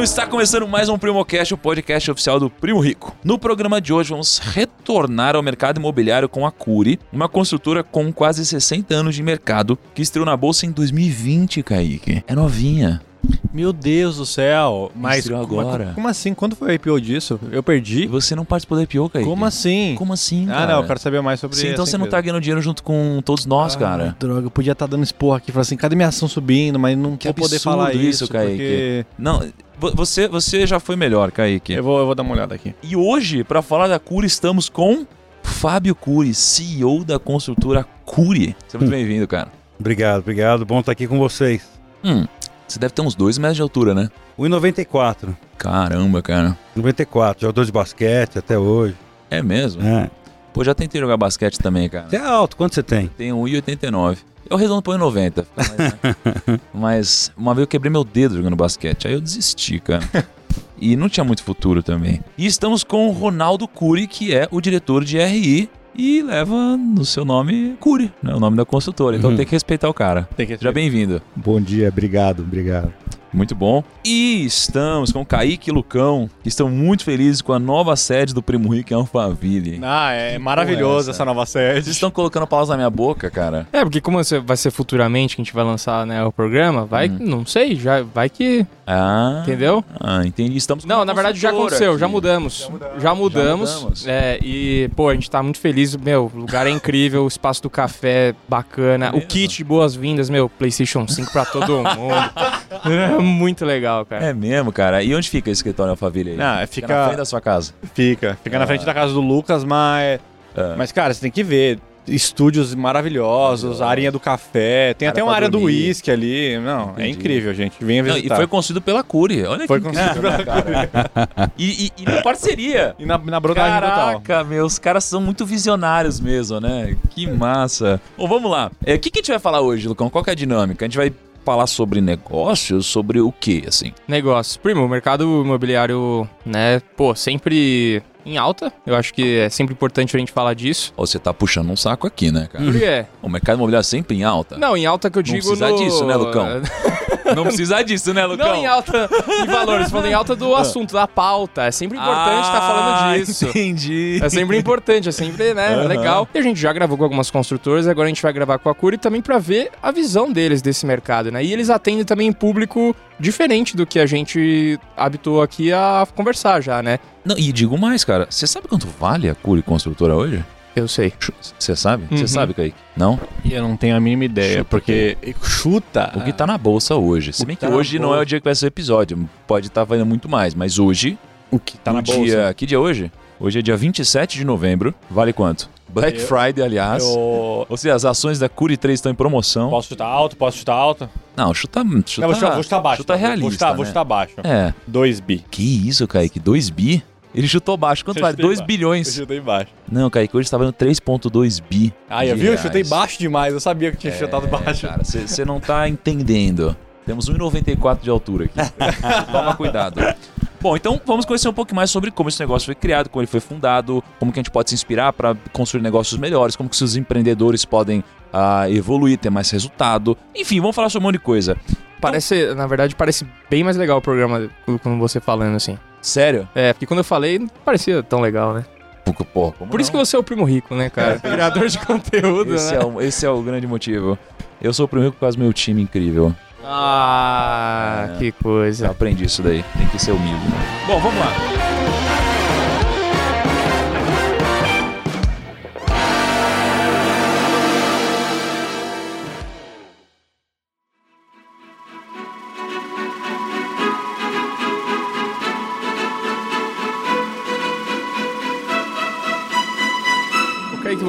Então está começando mais um PrimoCast, o podcast oficial do Primo Rico. No programa de hoje vamos retornar ao mercado imobiliário com a Curi, uma construtora com quase 60 anos de mercado que estreou na bolsa em 2020, Kaique. É novinha. Meu Deus do céu. Mas como, agora. como assim? Quando foi o IPO disso? Eu perdi? E você não participou da IPO, Kaique? Como assim? Como assim, Ah, cara? não, eu quero saber mais sobre Sim, então você não tá empresa. ganhando dinheiro junto com todos nós, Ah, cara. droga, eu podia estar dando esporro aqui, falar assim, cadê minha ação subindo? Mas não Que vou poder falar isso, isso, Kaique. porque... Não, vo- você, você já foi melhor, Kaique. Eu vou, eu vou dar uma olhada aqui. E hoje, para falar da Curi, estamos com Fábio Curi, CEO da construtora Curi. Seja muito bem-vindo, cara. Obrigado, obrigado. Bom estar aqui com vocês. Hum, você deve ter uns dois metros de altura, né? 1,94. Caramba, cara. 94, jogador de basquete até hoje. É mesmo? É. Pô, já tentei jogar basquete também, cara. Você é alto, quanto você tem? Tenho 1,89. Eu redondo põe 90. fica mais, né? Mas uma vez eu quebrei meu dedo jogando basquete. Aí eu desisti, cara. E não tinha muito futuro também. E estamos com o Ronaldo Cury, que é o diretor de RI e leva no seu nome Cury, né? O nome da consultora. Então Uhum. tem que respeitar o cara. Tem que Seja bem-vindo. Bom dia, obrigado, obrigado. Muito bom. E estamos com Kaique e Lucão, que estão muito felizes com a nova sede do Primo Rico em Alphaville. Ah, é é maravilhoso essa? essa nova sede. Vocês estão colocando palavras na minha boca, cara. É, porque como você- vai ser futuramente que a gente vai lançar né, o programa, vai, Hum. não sei, já vai que, Ah. entendeu? Ah, entendi. Estamos com Não, na verdade já aconteceu, aqui. já mudamos. Já mudamos. Já mudamos. É, e, pô, a gente tá muito feliz, meu, o lugar é incrível, o espaço do café é bacana, É o kit de boas-vindas, meu, PlayStation 5 pra todo mundo. É muito legal, cara. É mesmo, cara. E onde fica esse escritório Alphaville aí? Não, Fica fica- na frente da sua casa. Fica, fica na frente da casa do Lucas, mas... Ah. Mas, cara, você tem que ver. Estúdios maravilhosos, a arinha do café, tem Área até uma área do dormir. uísque ali. Não, é Entendi. incrível, gente. Venha Não, e visitar. foi construído pela Cury. Olha Foi que construído incrível, né, cara. E, e, e na parceria. E na, na brodagem total. Caraca, meu, os caras são muito visionários mesmo, né? Que massa. Bom, vamos lá. É, O que, que a gente vai falar hoje, Lucão? Qual que é a dinâmica? A gente vai falar sobre negócios, sobre o quê, assim? Negócios. Primo, o mercado imobiliário, né, pô, sempre em alta. Eu acho que é sempre importante a gente falar disso. Você tá puxando um saco aqui, né, cara? Por quê? O mercado imobiliário é sempre em alta? Não, em alta que eu Não digo precisa no... disso, né, Lucão? Não precisa disso, né, Lucão? Não em alta em valores, falando em alta do assunto, da pauta. É sempre importante estar falando disso. Ah, Entendi. É sempre importante, é sempre, né, Aham. legal. E a gente já gravou com algumas construtoras, agora a gente vai gravar com a Curi também pra ver a visão deles desse mercado, né? E eles atendem também público diferente do que a gente habitou aqui a conversar já, né? Não, e digo mais, cara. Você sabe quanto vale a Cury Construtora hoje? Eu sei. Você sabe? Você Uhum. sabe, Kaique? Não? Eu não tenho a mínima ideia, Chuta, porque chuta. O que tá na bolsa hoje. Se bem que que tá hoje não é bolsa. o dia que vai ser o episódio. Pode estar valendo muito mais. Mas hoje, o que tá na bolsa. dia. Que dia é hoje? Hoje é dia 27 de novembro. Vale quanto? Black Eu- Friday, aliás. Eu... Ou seja, as ações da Curi 3 estão em promoção. Posso chutar alto? Posso chutar alto? Não, chuta. chuta não, vou chutar, vou chutar baixo. Chuta realista. Vou chutar, né? vou chutar baixo. É. 2 bi. Que isso, Kaique? 2 bi? Ele chutou baixo. Quanto vale? chutei 2 baixo. Eu bilhões. chutei baixo. Não, Kaique, hoje tá valendo 3,2 bi. Ah, eu vi? Eu chutei baixo demais. Eu sabia que tinha chutado baixo. É, Cara, você não tá entendendo. Temos 1,94 de altura aqui. Toma cuidado. Bom, então vamos conhecer um pouco mais sobre como esse negócio foi criado, como ele foi fundado, como que a gente pode se inspirar para construir negócios melhores, como que os empreendedores podem ah, evoluir, ter mais resultado. Enfim, vamos falar sobre um monte de coisa. Parece, na verdade, parece bem mais legal o programa com você falando assim. Sério? É, porque quando eu falei, não parecia tão legal, né? Pô, como Por isso que não? você é o primo rico, né, cara? Criador de conteúdo, esse, né? é o, esse é o grande motivo. Eu sou o primeiro por causa do meu time incrível. Ah, É. que Eu coisa. aprendi isso daí. Tem que ser humilde. Né? Bom, vamos lá.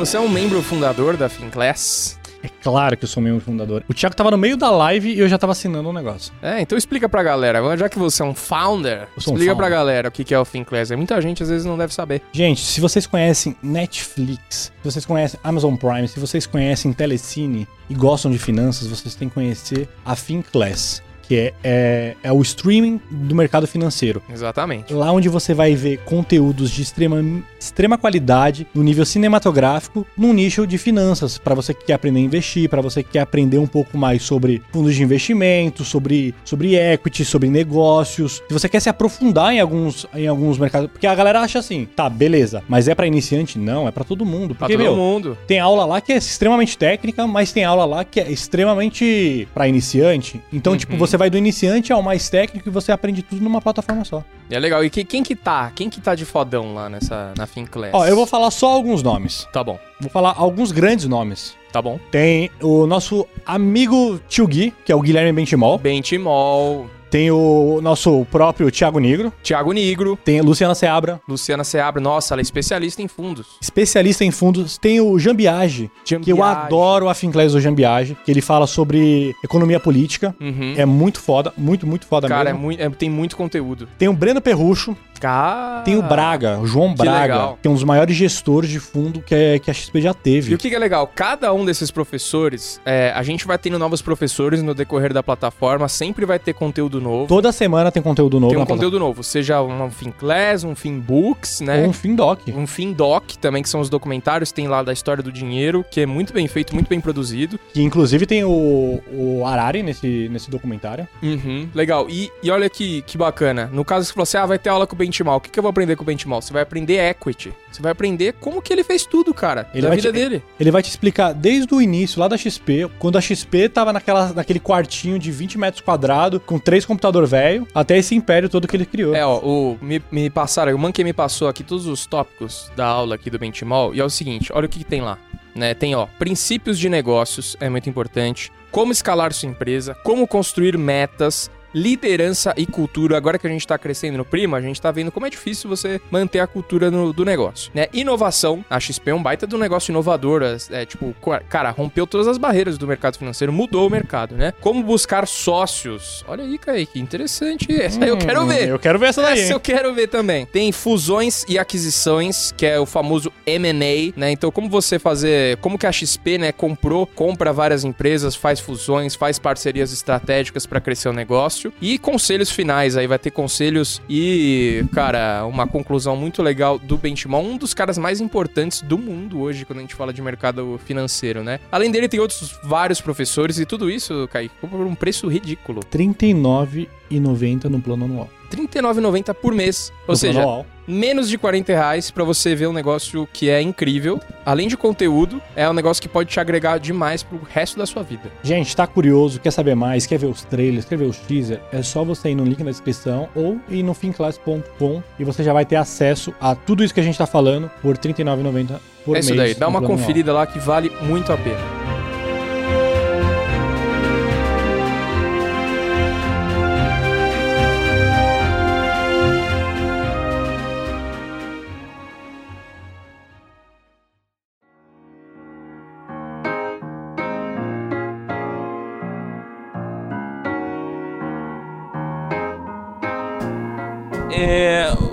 Você é um membro fundador da Finclass. É claro que eu sou membro fundador. O Thiago tava no meio da live e eu já tava assinando um negócio. É, então explica pra galera, já que você é um founder, Eu sou um explica founder. pra galera o que que é o Finclass. Muita gente às vezes não deve saber. Gente, se vocês conhecem Netflix, se vocês conhecem Amazon Prime, se vocês conhecem Telecine e gostam de finanças, vocês têm que conhecer a Finclass, que é, é, é o streaming do mercado financeiro. Exatamente. Lá onde você vai ver conteúdos de extrema, extrema qualidade, no nível cinematográfico, num nicho de finanças, para você que quer aprender a investir, para você que quer aprender um pouco mais sobre fundos de investimento, sobre, sobre equity, sobre negócios. Se você quer se aprofundar em alguns, em alguns mercados, porque a galera acha assim, tá, beleza, mas é para iniciante? Não, é para todo mundo. Pra Porque, todo meu, mundo. tem aula lá que é extremamente técnica, mas tem aula lá que é extremamente pra iniciante. Então, Uhum. tipo, você vai do iniciante ao mais técnico e você aprende tudo numa plataforma só. É legal. E que- quem que tá? Quem que tá de fodão lá nessa, na Finclass? Ó, eu vou falar só alguns nomes. Tá bom, Vou falar alguns grandes nomes. tá bom. Tem o nosso amigo Tio Gui, que é o Guilherme Bentimol. Bentimol, Tem o nosso próprio Thiago Negro. Thiago Nigro, Tem a Luciana Seabra, Luciana Seabra. Nossa, ela é especialista em fundos. especialista em fundos. Tem o Jean Biagi, que eu Jambiage. adoro a Finclass do Jean Biagi, que ele fala sobre economia política. Uhum. É muito foda, muito, muito foda Cara, é mesmo. muito, é- tem muito conteúdo. Tem o Breno Perrucho, Cara. tem o Braga, o João que Braga, legal. que é um dos maiores gestores de fundo que, é- que a XP já E teve. o que, que é legal? Cada um desses professores, é, a gente vai tendo novos professores no decorrer da plataforma, sempre vai ter conteúdo novo. Toda semana tem conteúdo novo tem um conteúdo novo, seja um FinClass, um FinBooks, plataforma. né? Ou um Findoc. Um FinDoc também, que são os documentários, tem lá da história do dinheiro, que é muito bem feito, muito bem produzido. Que inclusive tem o, o Arari nesse, nesse documentário. Uhum, legal. E, e olha que, que bacana. No caso, você falou assim: ah, vai ter aula com o Benchimol. O que, que eu vou aprender com o Benchimol? Você vai aprender equity. Você vai aprender como que ele fez tudo, cara, Ele da vai vida te- dele. Ele vai te explicar desde o início, lá da XP, quando a XP tava naquela, naquele quartinho de 20 metros quadrados, com três computador velho, até esse império todo que ele criou. É, ó, o, me, me passaram, o Monkey me passou aqui todos os tópicos da aula aqui do Benchimol, e é o seguinte, olha o que, que tem lá. Né, tem, ó, princípios de negócios, é muito importante. Como escalar sua empresa, como construir metas, liderança e cultura. Agora que a gente tá crescendo no Prima, a gente tá vendo como é difícil você manter a cultura no- do negócio. Né? Inovação, a XP é um baita do negócio inovador. É, tipo, cara, rompeu todas as barreiras do mercado financeiro, mudou o mercado, né? Como buscar sócios. Olha aí, Kaique, interessante. Essa aí eu quero Hum, ver. Eu quero ver essa daí. Essa hein? eu quero ver também. Tem fusões e aquisições, que é o famoso M&A, né? Então, como você fazer, como que a XP, né, comprou, compra várias empresas, faz fusões, faz parcerias estratégicas para crescer o negócio e conselhos finais aí vai ter conselhos e, cara, uma conclusão muito legal do Benchimol, um dos caras mais importantes do mundo hoje quando a gente fala de mercado financeiro, né? Além dele tem outros vários professores e tudo isso, Kaique, por um preço ridículo. R$ 39,90 no plano anual. R$ 39,90 por mês. Ou No seja, menos de 40 reais pra você ver um negócio que é incrível. Além de conteúdo, é um negócio que pode te agregar demais pro resto da sua vida. Gente, tá curioso, quer saber mais, quer ver os trailers, quer ver os teaser? É só você ir no link na descrição ou ir no finclass.com e você já vai ter acesso a tudo isso que a gente tá falando por R$ 39,90 por é mês. isso daí, dá uma plano anual. conferida lá que vale muito a pena.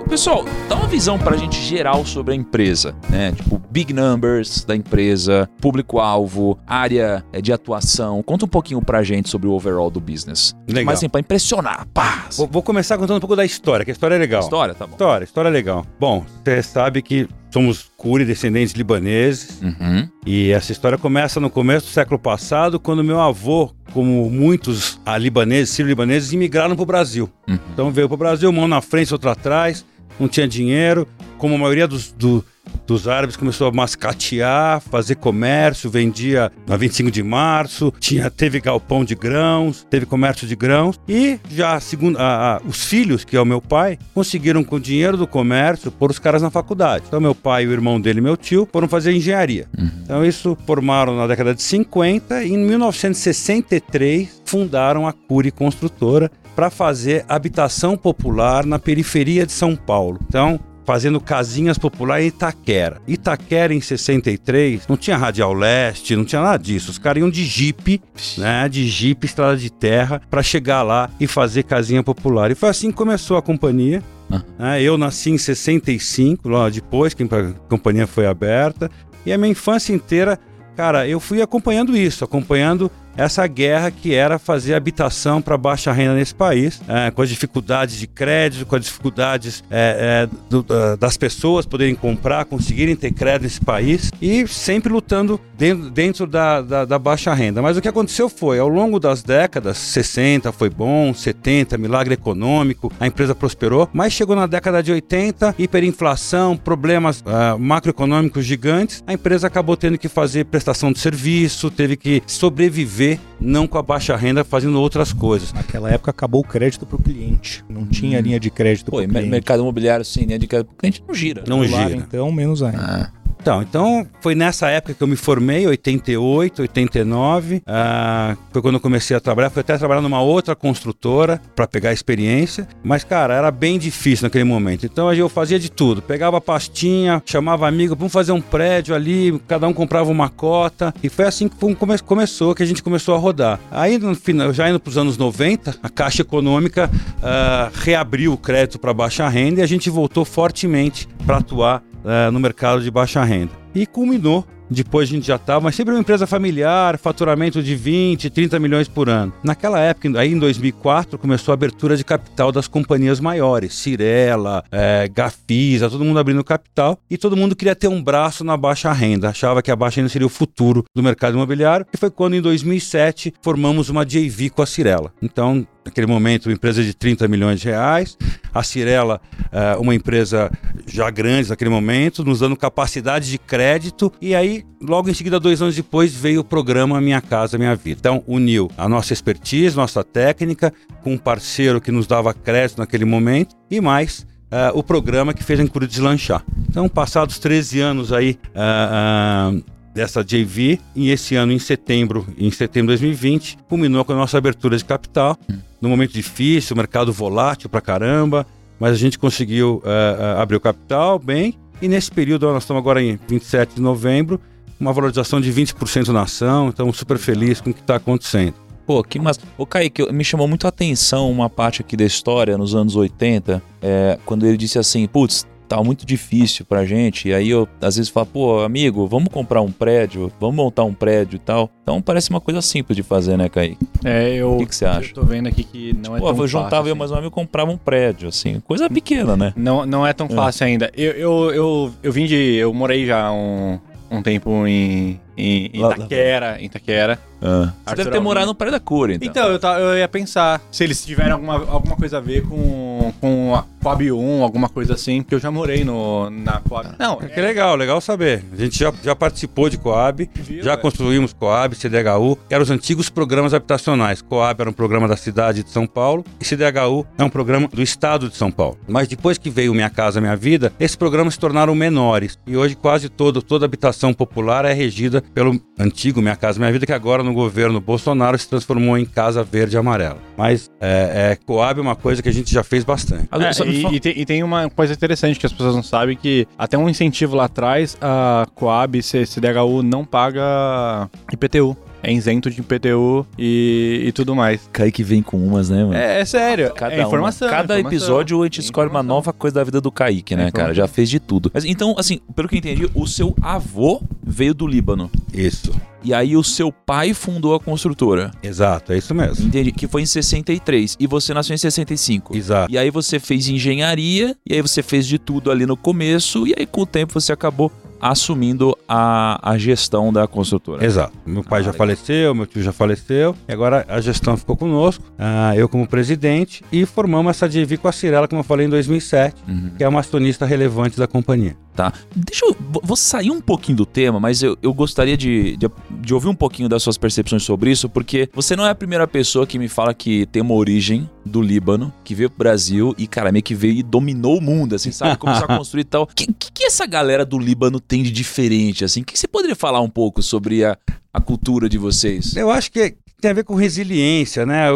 Pessoal, dá uma visão pra gente geral sobre a empresa, né? Tipo, big numbers da empresa, público-alvo, área é, de atuação. Conta um pouquinho pra gente sobre o overall do business. Legal. Mas assim, pra impressionar. Pá! Vou, vou começar contando um pouco da história, que a história é legal. História, tá bom. História, história é legal. Bom, você sabe que somos curi descendentes libaneses Uhum. e essa história começa no começo do século passado, quando meu avô, como muitos ah, libaneses, sírio-libaneses, imigraram para o Brasil. Uhum. Então veio para o Brasil, mão na frente, outra atrás, não tinha dinheiro, como a maioria dos, do- dos árabes começou a mascatear, fazer comércio, vendia na 25 de março, tinha, teve galpão de grãos, teve comércio de grãos, e já segundo, a- a- os filhos, que é o meu pai, conseguiram com o dinheiro do comércio pôr os caras na faculdade. Então meu pai, o irmão dele e meu tio foram fazer engenharia. Então isso formaram na década de 50 e em 1963 fundaram a Cury Construtora para fazer habitação popular na periferia de São Paulo. Então, fazendo casinhas populares em Itaquera. Itaquera em 63 não tinha radial leste, não tinha nada disso. Os caras iam de jipe, né, de jipe, estrada de terra, para chegar lá e fazer casinha popular. E foi assim que começou a companhia. Ah. né? Eu nasci em 65, lá depois que a companhia foi aberta. E a minha infância inteira, cara, eu fui acompanhando isso, acompanhando essa guerra que era fazer habitação para baixa renda nesse país, é, com as dificuldades de crédito, com as dificuldades é, é, do, da- das pessoas poderem comprar, conseguirem ter crédito nesse país e sempre lutando dentro, dentro da, da, da baixa renda. Mas o que aconteceu foi, ao longo das décadas, 60 foi bom, 70, milagre econômico, a empresa prosperou, mas chegou na década de 80, hiperinflação, problemas ah, macroeconômicos gigantes, a empresa acabou tendo que fazer prestação de serviço, teve que sobreviver, não com a baixa renda, fazendo outras coisas. Naquela época acabou o crédito pro cliente. Não tinha linha de crédito e mer- cliente. mercado imobiliário sem linha de crédito, o cliente não gira. Não gira. Então, menos ainda. Ah, Então, então foi nessa época que eu me formei, 88, 89. ah, foi quando eu comecei a trabalhar. Fui até trabalhar numa outra construtora para pegar experiência. Mas, cara, era bem difícil naquele momento. Então eu fazia de tudo. Pegava pastinha, chamava amigo, vamos fazer um prédio ali, cada um comprava uma cota. E foi assim que come- começou, que a gente começou a rodar. Aí, no final, já indo para os anos 90, a Caixa Econômica ah, reabriu o crédito para baixa renda e a gente voltou fortemente para atuar eh, no mercado de baixa renda. E culminou. Depois a gente já estava, mas sempre uma empresa familiar, faturamento de 20, 30 milhões por ano. Naquela época, aí em 2004, começou a abertura de capital das companhias maiores, Cirela, eh, Gafisa, todo mundo abrindo capital e todo mundo queria ter um braço na baixa renda, achava que a baixa renda seria o futuro do mercado imobiliário e foi quando em 2007 formamos uma JV com a Cirela. Então, naquele momento, uma empresa de 30 milhões de reais, a Cirela, eh, uma empresa já grande naquele momento, nos dando capacidade de crédito, e aí, logo em seguida, dois anos depois, veio o programa Minha Casa Minha Vida. Então, uniu a nossa expertise, nossa técnica, com um parceiro que nos dava crédito naquele momento, e mais eh, o programa que fez a Encuru deslanchar. Então, passados 13 anos aí. ah, ah, dessa JV e esse ano em setembro, em setembro de 2020, culminou com a nossa abertura de capital. Num momento difícil, mercado volátil pra caramba, mas a gente conseguiu eh, eh, abrir o capital bem. E nesse período, nós estamos agora em 27 de novembro, uma valorização de 20% na ação, estamos super felizes com o que está acontecendo. Pô, que massa. Ô, Kaique, me chamou muito a atenção uma parte aqui da história, nos anos 80, é, quando ele disse assim, putz, tá muito difícil pra gente. E aí eu, às vezes, falo, pô, amigo, vamos comprar um prédio, vamos montar um prédio e tal. Então parece uma coisa simples de fazer, né, Kaique? É, eu, O que, que você acha? eu tô vendo aqui que não é Pô, tão eu fácil. juntava eu assim. mais um amigo e comprava um prédio, assim. Coisa pequena, né? Não, não é tão É. fácil ainda. Eu, eu, eu, eu vim de. Eu morei já um, um tempo em, em Itaquera. Em Itaquera. Você Arthur deve ter Alvim. morado no prédio da cor, então. Então, eu, eu ia pensar se eles tiverem alguma, alguma coisa a ver com, com a Coab 1, alguma coisa assim, porque eu já morei no, na Coab. Não, É que legal, legal saber. A gente já, já participou de Coab, Viu, já é. construímos Coab, CDHU, que eram os antigos programas habitacionais. Coab era um programa da cidade de São Paulo e CDHU é um programa do estado de São Paulo. Mas depois que veio Minha Casa Minha Vida, esses programas se tornaram menores e hoje quase todo, toda habitação popular é regida pelo antigo Minha Casa Minha Vida, que agora no governo Bolsonaro se transformou em Casa Verde e Amarela. Mas é, é, Coab é uma coisa que a gente já fez bastante. É, e, e tem, e tem uma coisa interessante que as pessoas não sabem, que até um incentivo lá atrás, a Coab, C- CDHU, não paga IPTU. É isento de IPTU e, e tudo mais. Kaique vem com umas, né, mano? É, é sério, Cada, é informação. uma. Cada informação. episódio a gente descobre uma nova coisa da vida do Kaique, né, É cara? Já fez de tudo. Mas então, assim, pelo que eu entendi, o seu avô veio do Líbano. Isso, E aí o seu pai fundou a construtora. exato, é isso mesmo. Entendi. Que foi em 63. E você nasceu em 65. Exato. E aí você fez engenharia, e aí você fez de tudo ali no começo, e aí com o tempo você acabou assumindo a, a gestão da construtora. Exato. Meu pai Ah, já legal. faleceu, meu tio já faleceu, e agora a gestão ficou conosco, ah, eu como presidente, e formamos essa JV com a Cirela, como eu falei, em 2007, Uhum. que é uma acionista relevante da companhia. Tá. Deixa eu. vou- sair um pouquinho do tema, mas eu, eu gostaria de, de, de ouvir um pouquinho das suas percepções sobre isso, porque você não é a primeira pessoa que me fala que tem uma origem do Líbano, que veio pro Brasil e, cara, meio que veio e dominou o mundo, assim, sabe? Começou a construir tal. O que, que, que essa galera do Líbano tem de diferente, assim? O que você poderia falar um pouco sobre a, a cultura de vocês? Eu acho que tem a ver com resiliência, né?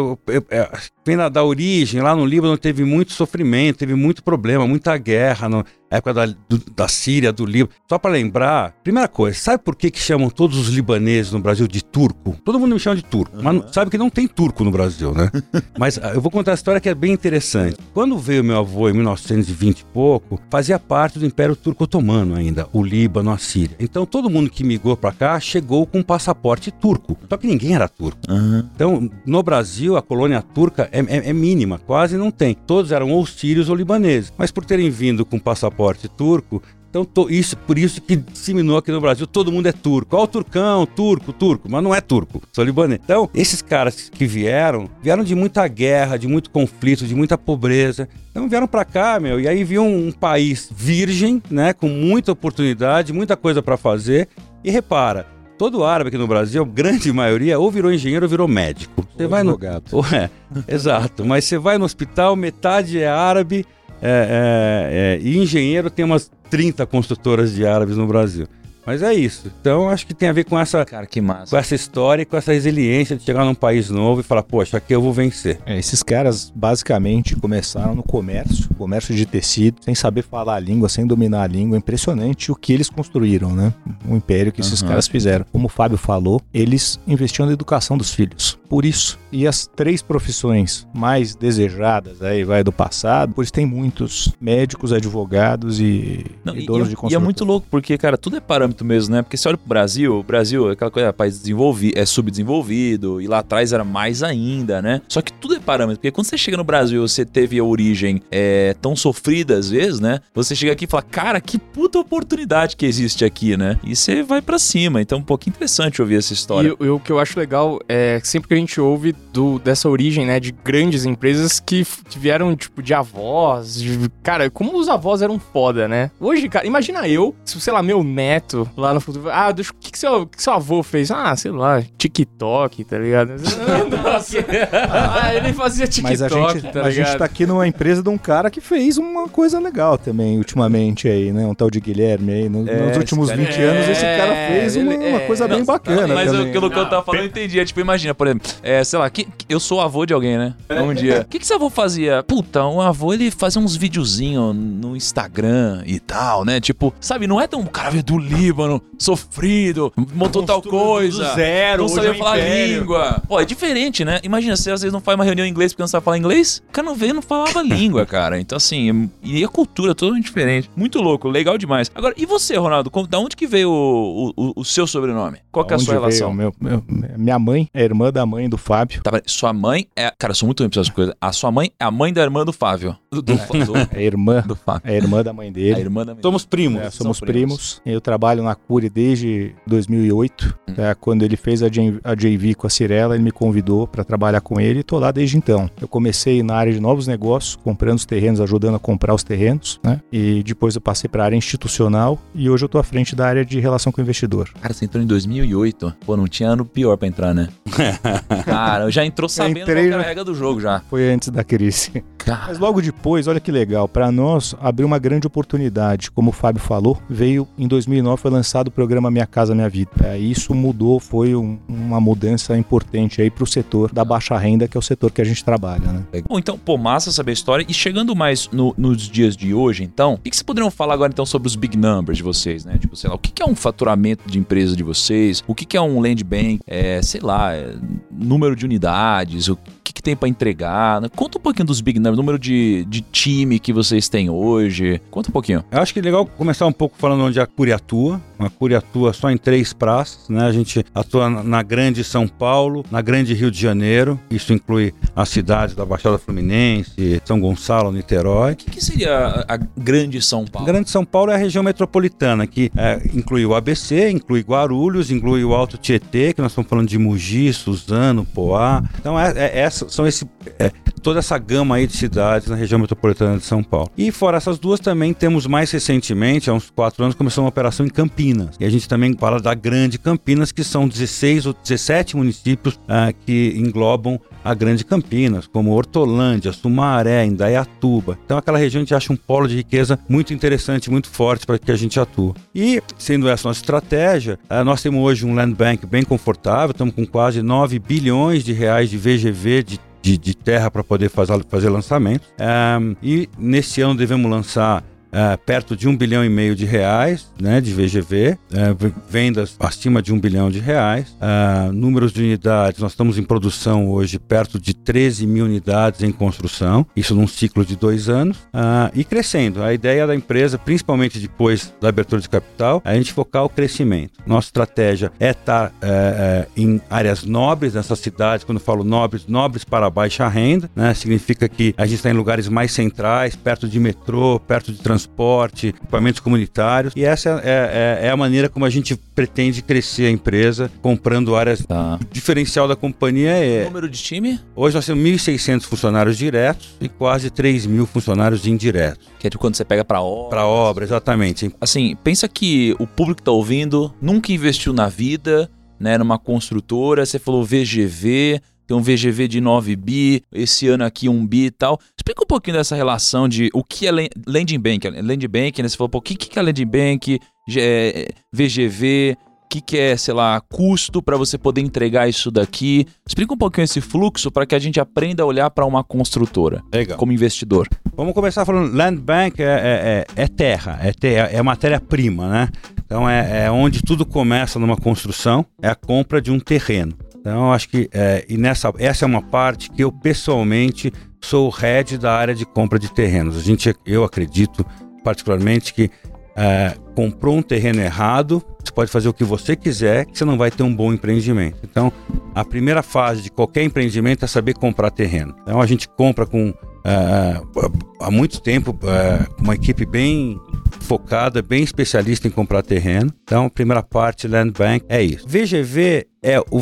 É, vem da, da origem, lá no Líbano teve muito sofrimento, teve muito problema, muita guerra. Época da, do- da Síria, do Líbano. Só para lembrar, primeira coisa, sabe por que, que chamam todos os libaneses no Brasil de turco? Todo mundo me chama de turco, mas não- sabe que não tem turco no Brasil, né? mas ah, eu vou contar a história que é bem interessante. Quando veio meu avô em 1920 e pouco, fazia parte do Império Turco Otomano ainda, o Líbano, a Síria. Então todo mundo que migrou para cá chegou com um passaporte turco. Só que ninguém era turco. Aham. Então, no Brasil, a colônia turca é, é- é mínima, quase não tem. Todos eram ou sírios ou libaneses. Mas por terem vindo com passaporte turco, então to- isso, por isso que disseminou aqui no Brasil, todo mundo é turco. Ó o turcão, turco, turco, mas não é turco, sou libanês. Então, esses caras que vieram, vieram de muita guerra, de muito conflito, de muita pobreza. Então vieram pra cá, meu, e aí viam um país virgem, né, com muita oportunidade, muita coisa pra fazer. E repara, todo árabe aqui no Brasil, a grande maioria, ou virou engenheiro ou virou médico. Você vai no, ou é, exato. Mas você vai no hospital, metade é árabe é, é, é, e engenheiro tem umas 30 construtoras de árabes no Brasil. Mas é isso. Então acho que tem a ver com essa, Cara, que massa. com essa história e com essa resiliência de chegar num país novo e falar, poxa, aqui eu vou vencer. É, esses caras basicamente começaram no comércio, comércio de tecido, sem saber falar a língua, sem dominar a língua. Impressionante o que eles construíram, né? O império que esses Aham. caras fizeram. Como o Fábio falou, eles investiam na educação dos filhos. Por isso. E as três profissões mais desejadas aí, vai do passado, por isso tem muitos médicos, advogados e, Não, e e, donos e de é- e é muito louco, porque, cara, tudo é parâmetro mesmo, né? Porque você olha pro Brasil, o Brasil é aquela coisa, é país desenvolvido, é subdesenvolvido, e lá atrás era mais ainda, né? Só que tudo é parâmetro, porque quando você chega no Brasil e você teve a origem é, tão sofrida às vezes, né? Você chega aqui e fala, cara, que puta oportunidade que existe aqui, né? E você vai pra cima. Então, um pouco interessante ouvir essa história. E, o- o que eu acho legal é sempre que a gente ouve do, dessa origem, né, de grandes empresas que, que vieram, tipo, de avós. de- cara, como os avós eram foda, né? Hoje, cara, imagina eu, se, sei lá, meu neto lá no futuro. Ah, deixa, o que, que, seu, o que seu avô fez? Ah, sei lá, TikTok, tá ligado? Nossa. ah, ele fazia TikTok, Mas a gente, tá a gente ligado? tá aqui numa empresa de um cara que fez uma coisa legal também, ultimamente aí, né? Um tal de Guilherme aí. No- É, nos últimos esse cara- 20 anos, esse cara É, fez uma, ele- uma é. coisa bem Não, bacana Mas também. que Lucão tava falando, eu entendi. É tipo, imagina, por exemplo, é, sei lá, que, que- eu sou avô de alguém, né? Um dia. O que, que seu avô fazia? Puta, um avô ele fazia uns videozinhos no Instagram e tal, né? Tipo, sabe, não é tão. O cara do Líbano, sofrido, montou tal coisa. Do zero, não sabia é um falar império. língua. Pô, é diferente, né? Imagina, você às vezes não faz uma reunião em inglês porque não sabe falar inglês. O cara não veio e não falava língua, cara. Então, assim, e a cultura é totalmente diferente. Muito louco, legal demais. Agora, e você, Ronaldo? Da onde que veio o, o- o seu sobrenome? Qual que é a Onde sua veio relação? meu- meu- minha mãe é irmã da mãe do Fábio. Tá, sua mãe é. Cara, eu sou muito ruim pra essas coisas. A sua mãe é a mãe da irmã do Fábio. Do, do, do, É irmã, do Fábio. é irmã da mãe A dele. irmã da minha. Somos primos. É, somos primos. primos. Eu trabalho na Cure desde 2008. Hum. tá? Quando ele fez a, J- a JV com a Cirela, ele me convidou para trabalhar com ele e tô lá desde então. Eu comecei na área de novos negócios, comprando os terrenos, ajudando a comprar os terrenos, né? E depois eu passei para a área institucional e hoje eu tô à frente da área de relação com o investidor. Cara, você entrou em 2008. Pô, não tinha ano pior pra entrar, né? Cara, eu já entrou sabendo entrei, qual era a né? regra do jogo já. Foi antes da crise. Cara, Mas logo depois, olha que legal, para nós abriu uma grande oportunidade. Como o Fábio falou, veio em 2009 foi lançado o programa Minha Casa Minha Vida. É, isso mudou, foi um- uma mudança importante aí para o setor da baixa renda, que é o setor que a gente trabalha, né? Bom, então, pô, massa saber a história. E chegando mais no- nos dias de hoje, então, o que, que vocês poderiam falar agora, então, sobre os big numbers de vocês, né? Tipo, sei lá, o que, que é um faturamento de empresa de vocês? O que, que é um land bank? É, sei lá, é, número de unidades? O que, que tem pra entregar? né? Conta um pouquinho dos big numbers, número de, de time que vocês têm hoje. Conta um pouquinho. Eu acho que é legal começar um pouco falando onde a Cury atua. A Cury atua só em três praças, né? A gente atua na- grande São Paulo, na grande Rio de Janeiro. Isso inclui as cidades da Baixada Fluminense, São Gonçalo, Niterói. O que, que seria a, a grande São Paulo? Grande São Paulo é a região metropolitana, que é, inclui o ABC, inclui Guarulhos, inclui o Alto Tietê, que nós estamos falando de Mogi, Suzano, Poá. Então, é, é- essa, são esse, é, toda essa gama aí de cidades na região metropolitana de São Paulo. E fora essas duas, também temos mais recentemente, há uns quatro anos, começou uma operação em Campinas. E a gente também fala da Grande Campinas, que são 16 ou 17 municípios ah, que englobam a Grande Campinas, como Hortolândia, Sumaré, Indaiatuba. Então, aquela região a gente acha um polo de riqueza muito interessante, muito forte para que a gente atua. E, sendo essa nossa estratégia, ah, nós temos hoje um land bank bem confortável, estamos com quase 9 bilhões de reais de VGV de de, terra para poder fazer, fazer lançamentos. Ah, e nesse ano devemos lançar eh, perto de um bilhão e meio de reais né, de VGV, eh, v- vendas acima de um bilhão de reais, Ah, números de unidades, nós estamos em produção hoje perto de 13 mil unidades em construção, isso num ciclo de dois anos, e crescendo. A ideia da empresa, principalmente depois da abertura de capital, é a gente focar o crescimento. Nossa estratégia é estar eh, em áreas nobres nessas cidades, quando falo nobres, nobres para baixa renda, né? significa que a gente está em lugares mais centrais, perto de metrô, perto de transporte, equipamentos comunitários, e essa é, é- é a maneira como a gente pretende crescer a empresa, comprando áreas. Tá. O diferencial da companhia é. Número de time? Hoje nós temos 1.600 funcionários diretos e quase 3 mil funcionários indiretos. Que é de quando você pega pra obra. Para obra, exatamente. Assim, pensa que o público que tá ouvindo nunca investiu na vida, né? Numa construtora, você falou VGV, tem um VGV de 9 bi, esse ano aqui 1 bi e tal. Explica um pouquinho dessa relação de o que é Landing Bank. Landing Bank, né? Você falou, pô, o que, que é Landing Bank, G- é, VGV, o que, que é, sei lá, custo para você poder entregar isso daqui. Explica um pouquinho esse fluxo para que a gente aprenda a olhar para uma construtora Legal. como investidor. Vamos começar falando, land bank é, é- é- é terra, é, é matéria-prima, né? Então é, é onde tudo começa numa construção, é a compra de um terreno. Então acho que é, e nessa, essa é uma parte que eu pessoalmente sou o head da área de compra de terrenos. A gente, eu acredito particularmente que é, comprou um terreno errado, você pode fazer o que você quiser, que você não vai ter um bom empreendimento. Então a primeira fase de qualquer empreendimento é saber comprar terreno. Então a gente compra com ah, há muito tempo ah, uma equipe bem focada, bem especialista em comprar terreno. Então, a primeira parte, Land Bank, é isso. VGV é o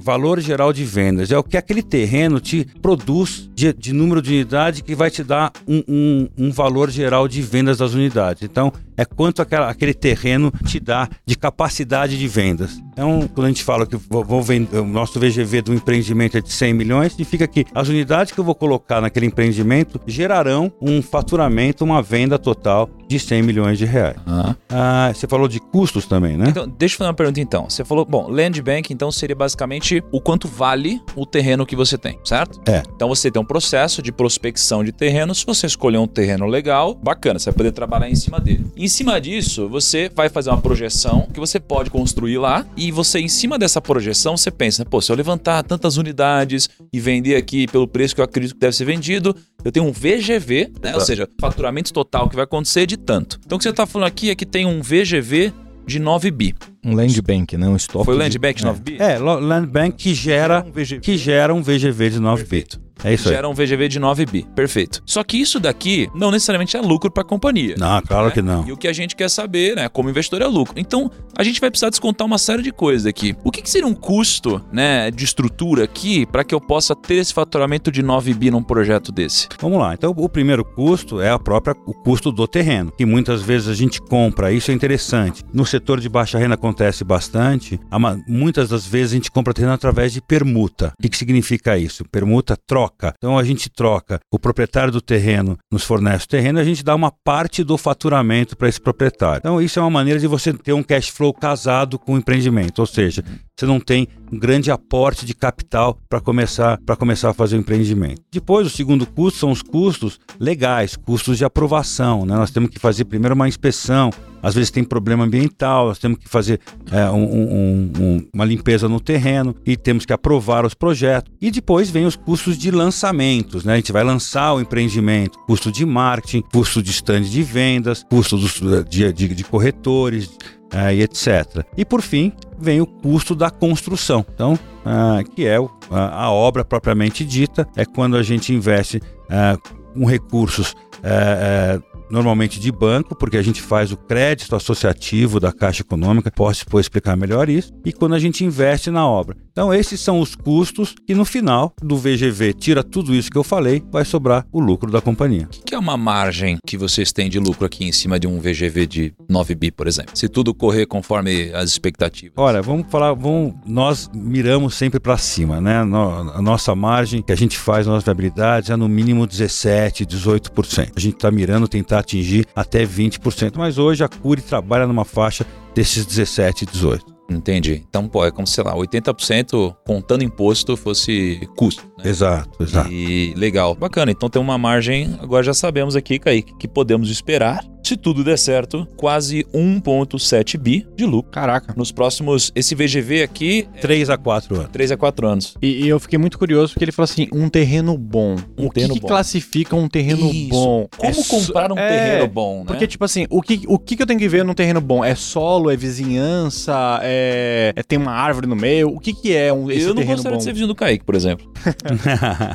valor geral de vendas, é o que aquele terreno te produz de, de número de unidades que vai te dar um, um- um valor geral de vendas das unidades. Então, é quanto aquela- aquele terreno te dá de capacidade de vendas. Então, quando a gente fala que vou, vou vender, o nosso VGV do empreendimento é de 100 milhões, significa que as unidades que eu vou colocar naquele empreendimento gerarão um faturamento, uma venda total de 100 milhões de reais. Ah. Ah, você falou de custos também, né? Então, deixa eu fazer uma pergunta então. Você falou, bom, land bank então seria basicamente o quanto vale o terreno que você tem, certo? É. Então você tem um processo de prospecção de terreno. Se você escolher um terreno legal, bacana, você vai poder trabalhar em cima dele. Em cima disso, você vai fazer uma projeção que você pode construir lá e você, em cima dessa projeção, você pensa, pô, se eu levantar tantas unidades e vender aqui pelo preço que eu acredito que deve ser vendido, eu tenho um VGV, né? Ou seja, faturamento total que vai acontecer de tanto. Então o que você está falando aqui é que tem um VGV de 9 bi. Um land bank, né? Um estoque. Foi o land bank de 9 bi? É, Land Bank que gera, Um VGV. que gera um VGV de 9 bi. É isso aí. Gera um VGV de 9 bi. Perfeito. Só que isso daqui não necessariamente é lucro para a companhia. Não, claro né? que não. E o que a gente quer saber, né, como investidor é lucro. Então, a gente vai precisar descontar uma série de coisas aqui. O que, que seria um custo, né, de estrutura aqui para que eu possa ter esse faturamento de 9 bi num projeto desse? Vamos lá. Então, o primeiro custo é a própria o custo do terreno, que muitas vezes a gente compra. Isso é interessante. No setor de baixa renda acontece bastante. Muitas das vezes a gente compra terreno através de permuta. O que, que significa isso? Permuta troca. Então a gente troca. O proprietário do terreno nos fornece o terreno, a gente dá uma parte do faturamento para esse proprietário. Então isso é uma maneira de você ter um cash flow casado com o empreendimento, ou seja, você não tem um grande aporte de capital para começar para começar a fazer o empreendimento. Depois, o segundo custo são os custos legais, custos de aprovação. Né? Nós temos que fazer primeiro uma inspeção. Às vezes tem problema ambiental, nós temos que fazer é, um- um- um- uma limpeza no terreno e temos que aprovar os projetos. E depois vem os custos de lançamentos, né? A gente vai lançar o empreendimento, custo de marketing, custo de stand de vendas, custo dos, de, de- de corretores, ah, e etc. E por fim, vem o custo da construção. Então, ah, que é o- a, a obra propriamente dita, é quando a gente investe ah, com recursos ah, normalmente de banco, porque a gente faz o crédito associativo da Caixa Econômica, posso depois explicar melhor isso, e quando a gente investe na obra. Então, esses são os custos que no final do VGV tira tudo isso que eu falei, vai sobrar o lucro da companhia. O que é uma margem que vocês têm de lucro aqui em cima de um VGV de 9 bi, por exemplo? Se tudo correr conforme as expectativas. Olha, vamos falar, vamos, nós miramos sempre para cima, né? A nossa margem que a gente faz nas viabilidades é no mínimo 17, 18%. A gente está mirando tentar atingir até 20%, mas hoje a Curi trabalha numa faixa desses 17 e 18. Entendi. Então, pô, é como se, sei lá, 80% contando imposto fosse custo. Né? Exato, exato. E legal, bacana. Então tem uma margem, agora já sabemos aqui, Kaique, que podemos esperar, se tudo der certo, quase 1,7 bi de lucro. Caraca. Nos próximos. Esse VGV aqui, 3 a 4 anos. 3 a 4 anos. E, e eu fiquei muito curioso porque ele falou assim: um terreno bom. Um o que, terreno que bom. classifica um terreno Isso. bom? Como É comprar um é, terreno bom, né? Porque, tipo assim, o que, o que que eu tenho que ver num terreno bom? É solo, é vizinhança, é, é tem uma árvore no meio? O que que é um, esse eu não terreno gostaria bom? de ser vizinho do Kaique, por exemplo.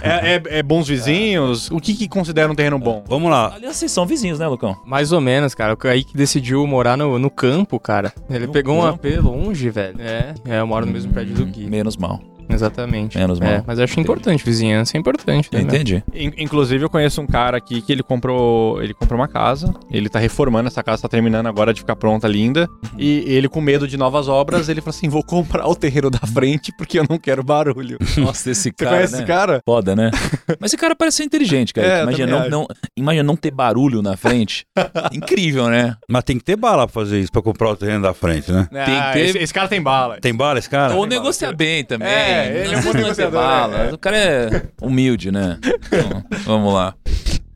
É, é- é bons vizinhos? O que que considera um terreno bom? Vamos lá. Aliás, vocês são vizinhos, né, Lucão? Mais ou menos, cara. O Kaique decidiu morar no, no campo, cara. Ele No pegou um campo? AP longe, velho. É, é, eu moro no mesmo prédio do Hum, Gui. Menos mal. Exatamente. Menos É, mal. mas eu acho Entendi. importante, vizinhança é importante. Né? Entendi. In- Inclusive, eu conheço um cara aqui que ele comprou, ele comprou uma casa, ele tá reformando essa casa, tá terminando agora de ficar pronta, linda. E ele, com medo de novas obras, ele falou assim: vou comprar o terreiro da frente porque eu não quero barulho. Nossa, esse Você cara. conhece né? esse cara? Foda, né? Mas esse cara parece ser inteligente, cara. É, imagina, não, não, imagina não ter barulho na frente. Incrível, né? Mas tem que ter bala pra fazer isso, pra comprar o terreno da frente, né? Tem que ter- Ah, esse, esse cara tem bala. Tem bala esse cara? Ou negociar bem também. É, ele é um bom negociador, bala. é. O cara é humilde, né? Então, vamos lá.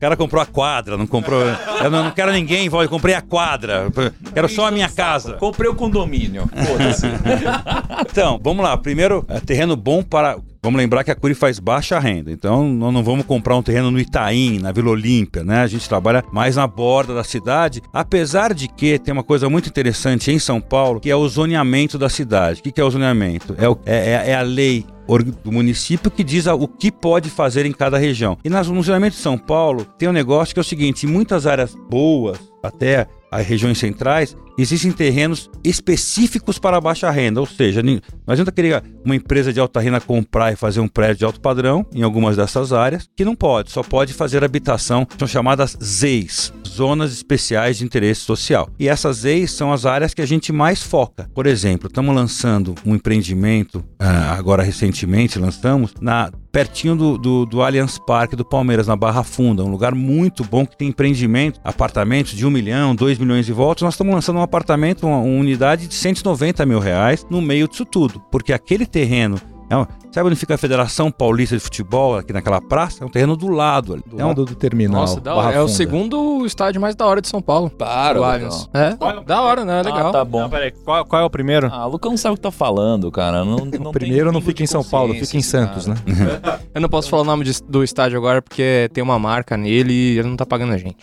O cara comprou a quadra, não comprou. Eu não, não quero ninguém, eu comprei a quadra. Quero só a minha casa. Comprei o condomínio. Então, vamos lá. Primeiro, é terreno bom para. Vamos lembrar que a Curi faz baixa renda. Então, nós não vamos comprar um terreno no Itaim, na Vila Olímpia, né? A gente trabalha mais na borda da cidade. Apesar de que tem uma coisa muito interessante em São Paulo, que é o zoneamento da cidade. O que é o zoneamento? É, o- é- é- é a lei do município que diz o que pode fazer em cada região. E nas- no zoneamento de São Paulo tem um negócio que é o seguinte: em muitas áreas boas, até as regiões centrais, existem terrenos específicos para baixa renda. Ou seja, não adianta querer uma empresa de alta renda comprar e fazer um prédio de alto padrão em algumas dessas áreas, que não pode, só pode fazer habitação, são chamadas ZEIs, Zonas Especiais de Interesse Social. E essas ZEIs são as áreas que a gente mais foca. Por exemplo, estamos lançando um empreendimento, ah, agora recentemente lançamos, na pertinho do, do, do Allianz Parque do Palmeiras, na Barra Funda, um lugar muito bom que tem empreendimento, apartamentos de 1 milhão, 2 milhões e voltas. Nós estamos lançando um apartamento, uma, uma unidade de 190 mil reais no meio disso tudo, porque aquele terreno. É um, sabe onde fica a Federação Paulista de Futebol, aqui naquela praça? É um terreno do lado ali. Do É um- lado do terminal. Nossa, da hora. É o segundo estádio mais da hora de São Paulo. Para, o Lucão. Allianz. É, da hora, né? Legal. Ah, tá bom. Não, peraí, qual, qual é o primeiro? Ah, o Lucão não sabe o que tá falando, cara. Não, não O primeiro não fica em São Paulo, fica em Santos, cara. né? Eu não posso falar o nome de- do estádio agora porque tem uma marca nele e ele não tá pagando a gente.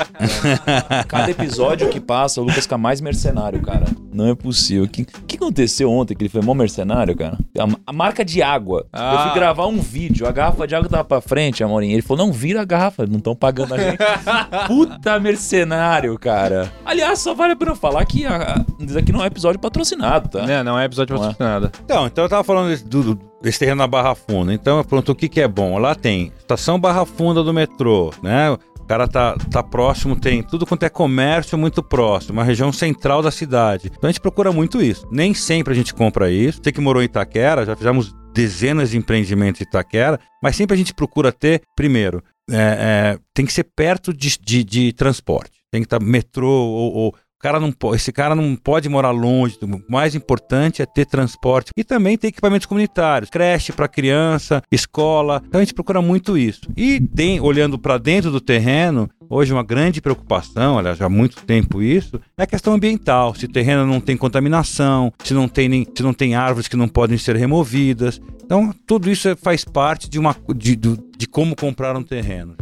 Cada episódio que passa, o Lucas fica mais mercenário, cara. Não é possível. O que, que aconteceu ontem que ele foi mó mercenário, cara? A, a marca de água. Eu Ah. fui gravar um vídeo, a garrafa de água tava pra frente, Amorim. Ele falou, não, vira a garrafa, não estão pagando a gente. Puta mercenário, cara. Aliás, só vale a pena falar que a, a- isso aqui não é episódio patrocinado, tá? Não, não é episódio Não é. patrocinado. Então, então eu tava falando desse, do- do- desse terreno na Barra Funda. Então, pronto, o que que é bom? Lá tem estação Barra Funda do metrô, né? O cara tá, tá próximo, tem tudo quanto é comércio muito próximo, uma região central da cidade. Então a gente procura muito isso. Nem sempre a gente compra isso. Você que morou em Itaquera, já fizemos dezenas de empreendimentos em Itaquera, mas sempre a gente procura ter, primeiro, é, é, tem que ser perto de, de, de transporte. Tem que estar metrô ou, ou cara não po- esse cara não pode morar longe. O mais importante é ter transporte e também ter equipamentos comunitários, creche para criança, escola. Então a gente procura muito isso. E tem, olhando para dentro do terreno, hoje uma grande preocupação, aliás, já há muito tempo isso, é a questão ambiental. Se o terreno não tem contaminação, se não tem, nem, se não tem árvores que não podem ser removidas. Então, tudo isso faz parte de, uma, de, de como comprar um terreno.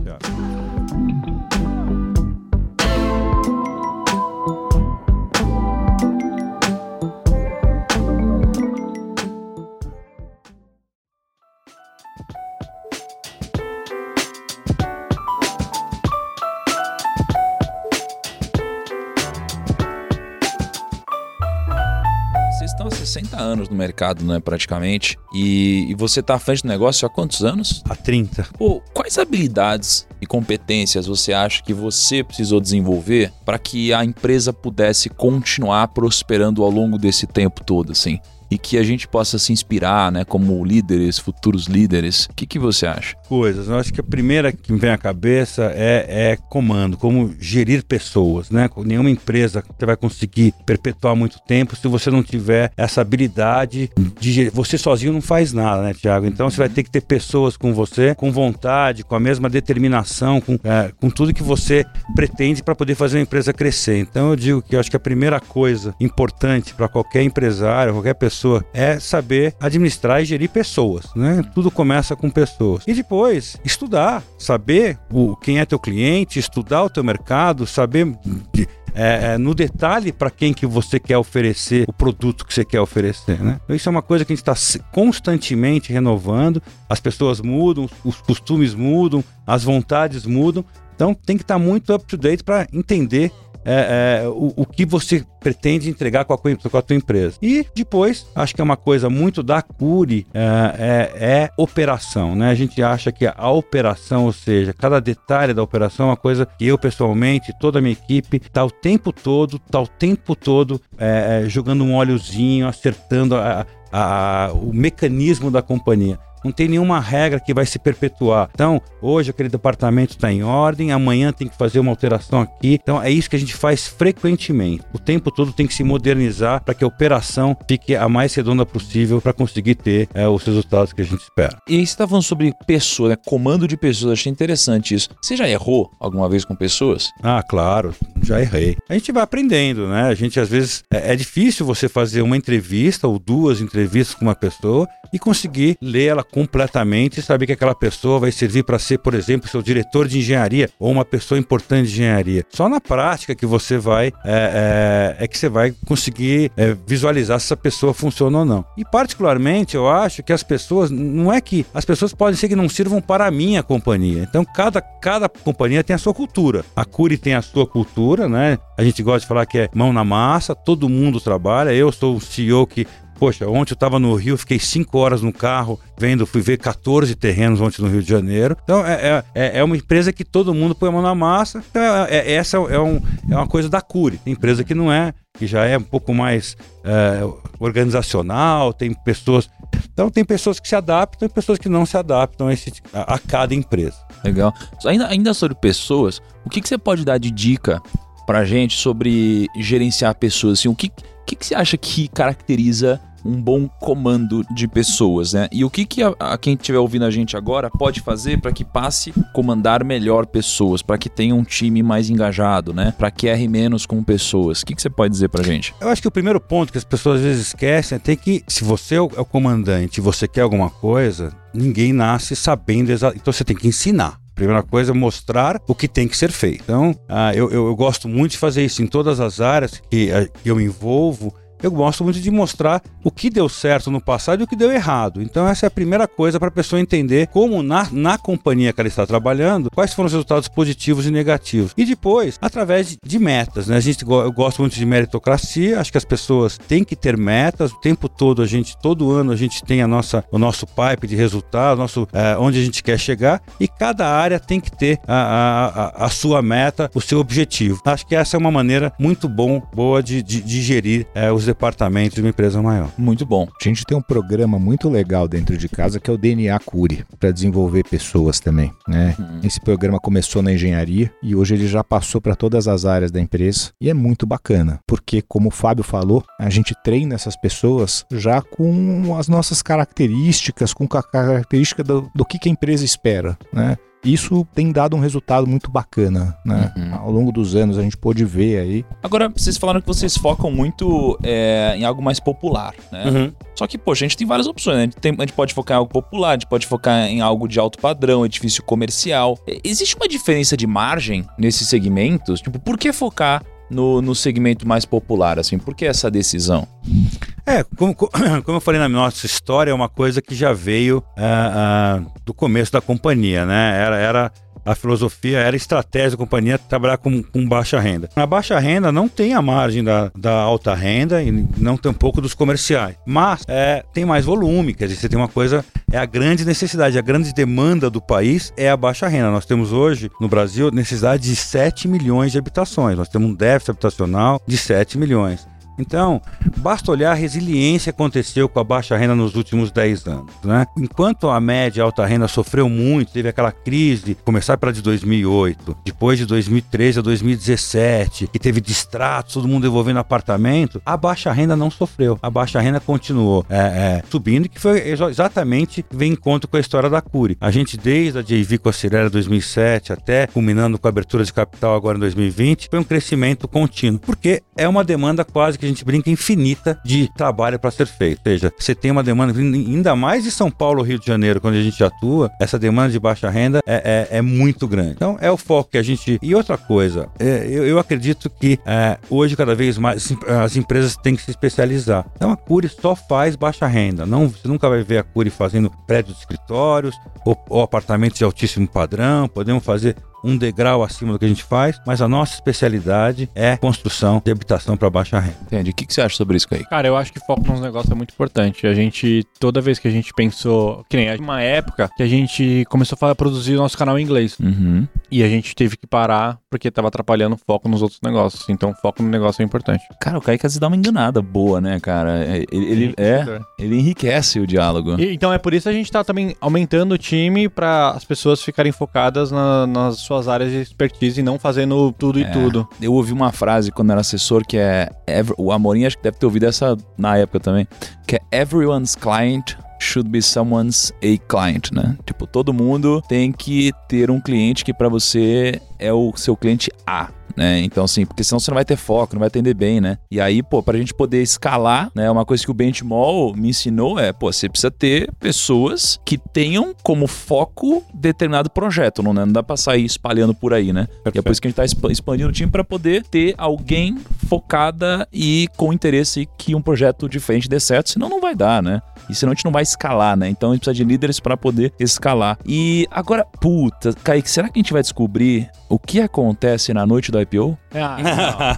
Estão há 60 anos no mercado, né, praticamente. E, e você tá à frente do negócio há quantos anos? Há 30. Pô, quais habilidades e competências você acha que você precisou desenvolver para que a empresa pudesse continuar prosperando ao longo desse tempo todo, assim? E que a gente possa se inspirar, né, como líderes, futuros líderes? O que, que você acha? Coisas. Eu acho que a primeira que me vem à cabeça é, é comando, como gerir pessoas, né? Nenhuma empresa você vai conseguir perpetuar muito tempo se você não tiver essa habilidade de gerir. Você sozinho não faz nada, né, Tiago? Então você vai ter que ter pessoas com você, com vontade, com a mesma determinação, com, é, com tudo que você pretende para poder fazer uma empresa crescer. Então eu digo que eu acho que a primeira coisa importante para qualquer empresário, qualquer pessoa, é saber administrar e gerir pessoas, né? Tudo começa com pessoas. E depois, estudar, saber o, quem é teu cliente, estudar o teu mercado, saber de, é, é, no detalhe para quem que você quer oferecer o produto que você quer oferecer, né? Então, isso é uma coisa que a gente está constantemente renovando. As pessoas mudam, os costumes mudam, as vontades mudam. Então tem que estar tá muito up to date para entender é, é, o, o, que você pretende entregar com a, com a tua empresa. E depois, acho que é uma coisa muito da Cure, é, é, é, operação, né? A gente acha que a operação, ou seja, cada detalhe da operação é uma coisa que eu pessoalmente, toda a minha equipe, tá o tempo todo, tá o tempo todo é, é, jogando um óleozinho, acertando a, a, o mecanismo da companhia não tem nenhuma regra que vai se perpetuar. Então, hoje aquele departamento está em ordem, amanhã tem que fazer uma alteração aqui. Então, é isso que a gente faz frequentemente. O tempo todo tem que se modernizar para que a operação fique a mais redonda possível para conseguir ter é, os resultados que a gente espera. E aí você está falando sobre pessoa, né? comando de pessoas. Achei interessante isso. Você já errou alguma vez com pessoas? Ah, claro, já errei. A gente vai aprendendo, né? A gente às vezes é, é difícil você fazer uma entrevista ou duas entrevistas com uma pessoa e conseguir ler ela completamente e saber que aquela pessoa vai servir para ser, por exemplo, seu diretor de engenharia ou uma pessoa importante de engenharia. Só na prática que você vai é, é, é que você vai conseguir é, visualizar se essa pessoa funciona ou não. E particularmente eu acho que as pessoas não é que as pessoas podem ser que não sirvam para a minha companhia. Então cada cada companhia tem a sua cultura. A Curi tem a sua cultura, né? A gente gosta de falar que é mão na massa, todo mundo trabalha. Eu sou o CEO que Poxa, ontem eu estava no Rio, fiquei 5 horas no carro vendo, fui ver 14 terrenos ontem no Rio de Janeiro. Então é, é, é uma empresa que todo mundo põe a mão na massa. Então, é, é, essa é, um, é uma coisa da Cure. Tem empresa que não é, que já é um pouco mais é, organizacional, tem pessoas. Então tem pessoas que se adaptam e pessoas que não se adaptam a, esse, a, a cada empresa. Legal. Ainda, ainda sobre pessoas, o que, que você pode dar de dica pra gente sobre gerenciar pessoas? Assim, o que que, que você acha que caracteriza um bom comando de pessoas, né? E o que, que a, a quem estiver ouvindo a gente agora pode fazer para que passe comandar melhor pessoas, para que tenha um time mais engajado, né? Para que erre menos com pessoas. O que, que você pode dizer para gente? Eu acho que o primeiro ponto que as pessoas às vezes esquecem é ter que, se você é o, é comandante você quer alguma coisa, ninguém nasce sabendo exatamente. Então você tem que ensinar. Primeira coisa é mostrar o que tem que ser feito. Então, ah, eu, eu, eu, gosto muito de fazer isso em todas as áreas que, ah, que eu envolvo eu gosto muito de mostrar o que deu certo no passado e o que deu errado. Então, essa é a primeira coisa para a pessoa entender como na, na companhia que ela está trabalhando, quais foram os resultados positivos e negativos. E depois, através de, de metas. Né? A gente, eu gosto muito de meritocracia, acho que as pessoas têm que ter metas. O tempo todo, a gente, todo ano, a gente tem a nossa, o nosso pipe de resultados, nosso, é, onde a gente quer chegar, e cada área tem que ter a, a, a, a sua meta, o seu objetivo. Acho que essa é uma maneira muito bom, boa de, de, de gerir é, os departamentos de uma empresa maior. Muito bom. A gente tem um programa muito legal dentro de casa que é o DNA Cure, para desenvolver pessoas também. Né? Uhum. Esse programa começou na engenharia e hoje ele já passou para todas as áreas da empresa e é muito bacana, porque, como o Fábio falou, a gente treina essas pessoas já com as nossas características, com a característica do, do que, que a empresa espera. Né? Isso tem dado um resultado muito bacana, né? Uhum. Ao longo dos anos a gente pôde ver aí. Agora, vocês falaram que vocês focam muito é, em algo mais popular, né? Uhum. Só que, poxa, a gente tem várias opções, né? A gente, tem, a gente, pode focar em algo popular, a gente pode focar em algo de alto padrão, edifício comercial. Existe uma diferença de margem nesses segmentos? Tipo, por que focar no, no segmento mais popular, assim? Por que essa decisão? É, como, como eu falei na nossa história, é uma coisa que já veio uh, uh, do começo da companhia, né? Era, era a filosofia era estratégia da companhia trabalhar com, com baixa renda. A baixa renda não tem a margem da, da alta renda e não tem um pouco dos comerciais, mas é, tem mais volume, quer dizer, você tem uma coisa, é a grande necessidade, a grande demanda do país é a baixa renda. Nós temos hoje no Brasil necessidade de 7 milhões de habitações, nós temos um déficit habitacional de 7 milhões. Então, basta olhar a resiliência que aconteceu com a baixa renda nos últimos 10 anos. Né? Enquanto a média e alta renda sofreu muito, teve aquela crise, começar pela de 2008, depois de 2013 a 2017, que teve distratos, todo mundo devolvendo apartamento, a baixa renda não sofreu. A baixa renda continuou é, é, subindo, que foi exatamente vem em conta com a história da Cure. A gente, desde a JV com a Cirela 2007 até culminando com a abertura de capital agora em 2020, foi um crescimento contínuo, porque é uma demanda quase que a gente brinca infinita de trabalho para ser feito. Ou seja, você tem uma demanda ainda mais de São Paulo, Rio de Janeiro, quando a gente atua, essa demanda de baixa renda é, é, é muito grande. Então é o foco que a gente. E outra coisa, é, eu, eu, acredito que é, hoje cada vez mais as empresas têm que se especializar. Então a Cure só faz baixa renda. Não, você nunca vai ver a Cure fazendo prédios de escritórios ou, ou apartamentos de altíssimo padrão. Podemos fazer um degrau acima do que a gente faz, mas a nossa especialidade é construção de habitação para baixa renda. Entendi. O que, que você acha sobre isso, aí? Cara, eu acho que foco nos negócios é muito importante. A gente, toda vez que a gente pensou, que nem uma época que a gente começou a produzir o nosso canal em inglês. Uhum. E a gente teve que parar porque tava atrapalhando o foco nos outros negócios. Então, foco no negócio é importante. Cara, o Kaique às vezes dá uma enganada boa, né, cara? Ele, ele é, ele enriquece o diálogo. E, então é por isso que a gente tá também aumentando o time para as pessoas ficarem focadas na, nas suas suas áreas de expertise e não fazendo tudo é, e tudo. Eu ouvi uma frase quando era assessor que é. O Amorim acho que deve ter ouvido essa na época também. Que é everyone's client should be someone's a client, né? Tipo, todo mundo tem que ter um cliente que para você é o seu cliente A né? Então, assim, porque senão você não vai ter foco, não vai atender bem, né? E aí, pô, pra gente poder escalar, né? Uma coisa que o Benchmall me ensinou é, pô, você precisa ter pessoas que tenham como foco determinado projeto, não, né? não dá pra sair espalhando por aí, né? Perfeito. E é por isso que a gente tá expandindo o time para poder ter alguém focada e com interesse que um projeto diferente dê certo, senão não vai dar, né? E senão a gente não vai escalar, né? Então a gente precisa de líderes para poder escalar. E agora, puta, Kaique, será que a gente vai descobrir o que acontece na noite do IPO? Ah,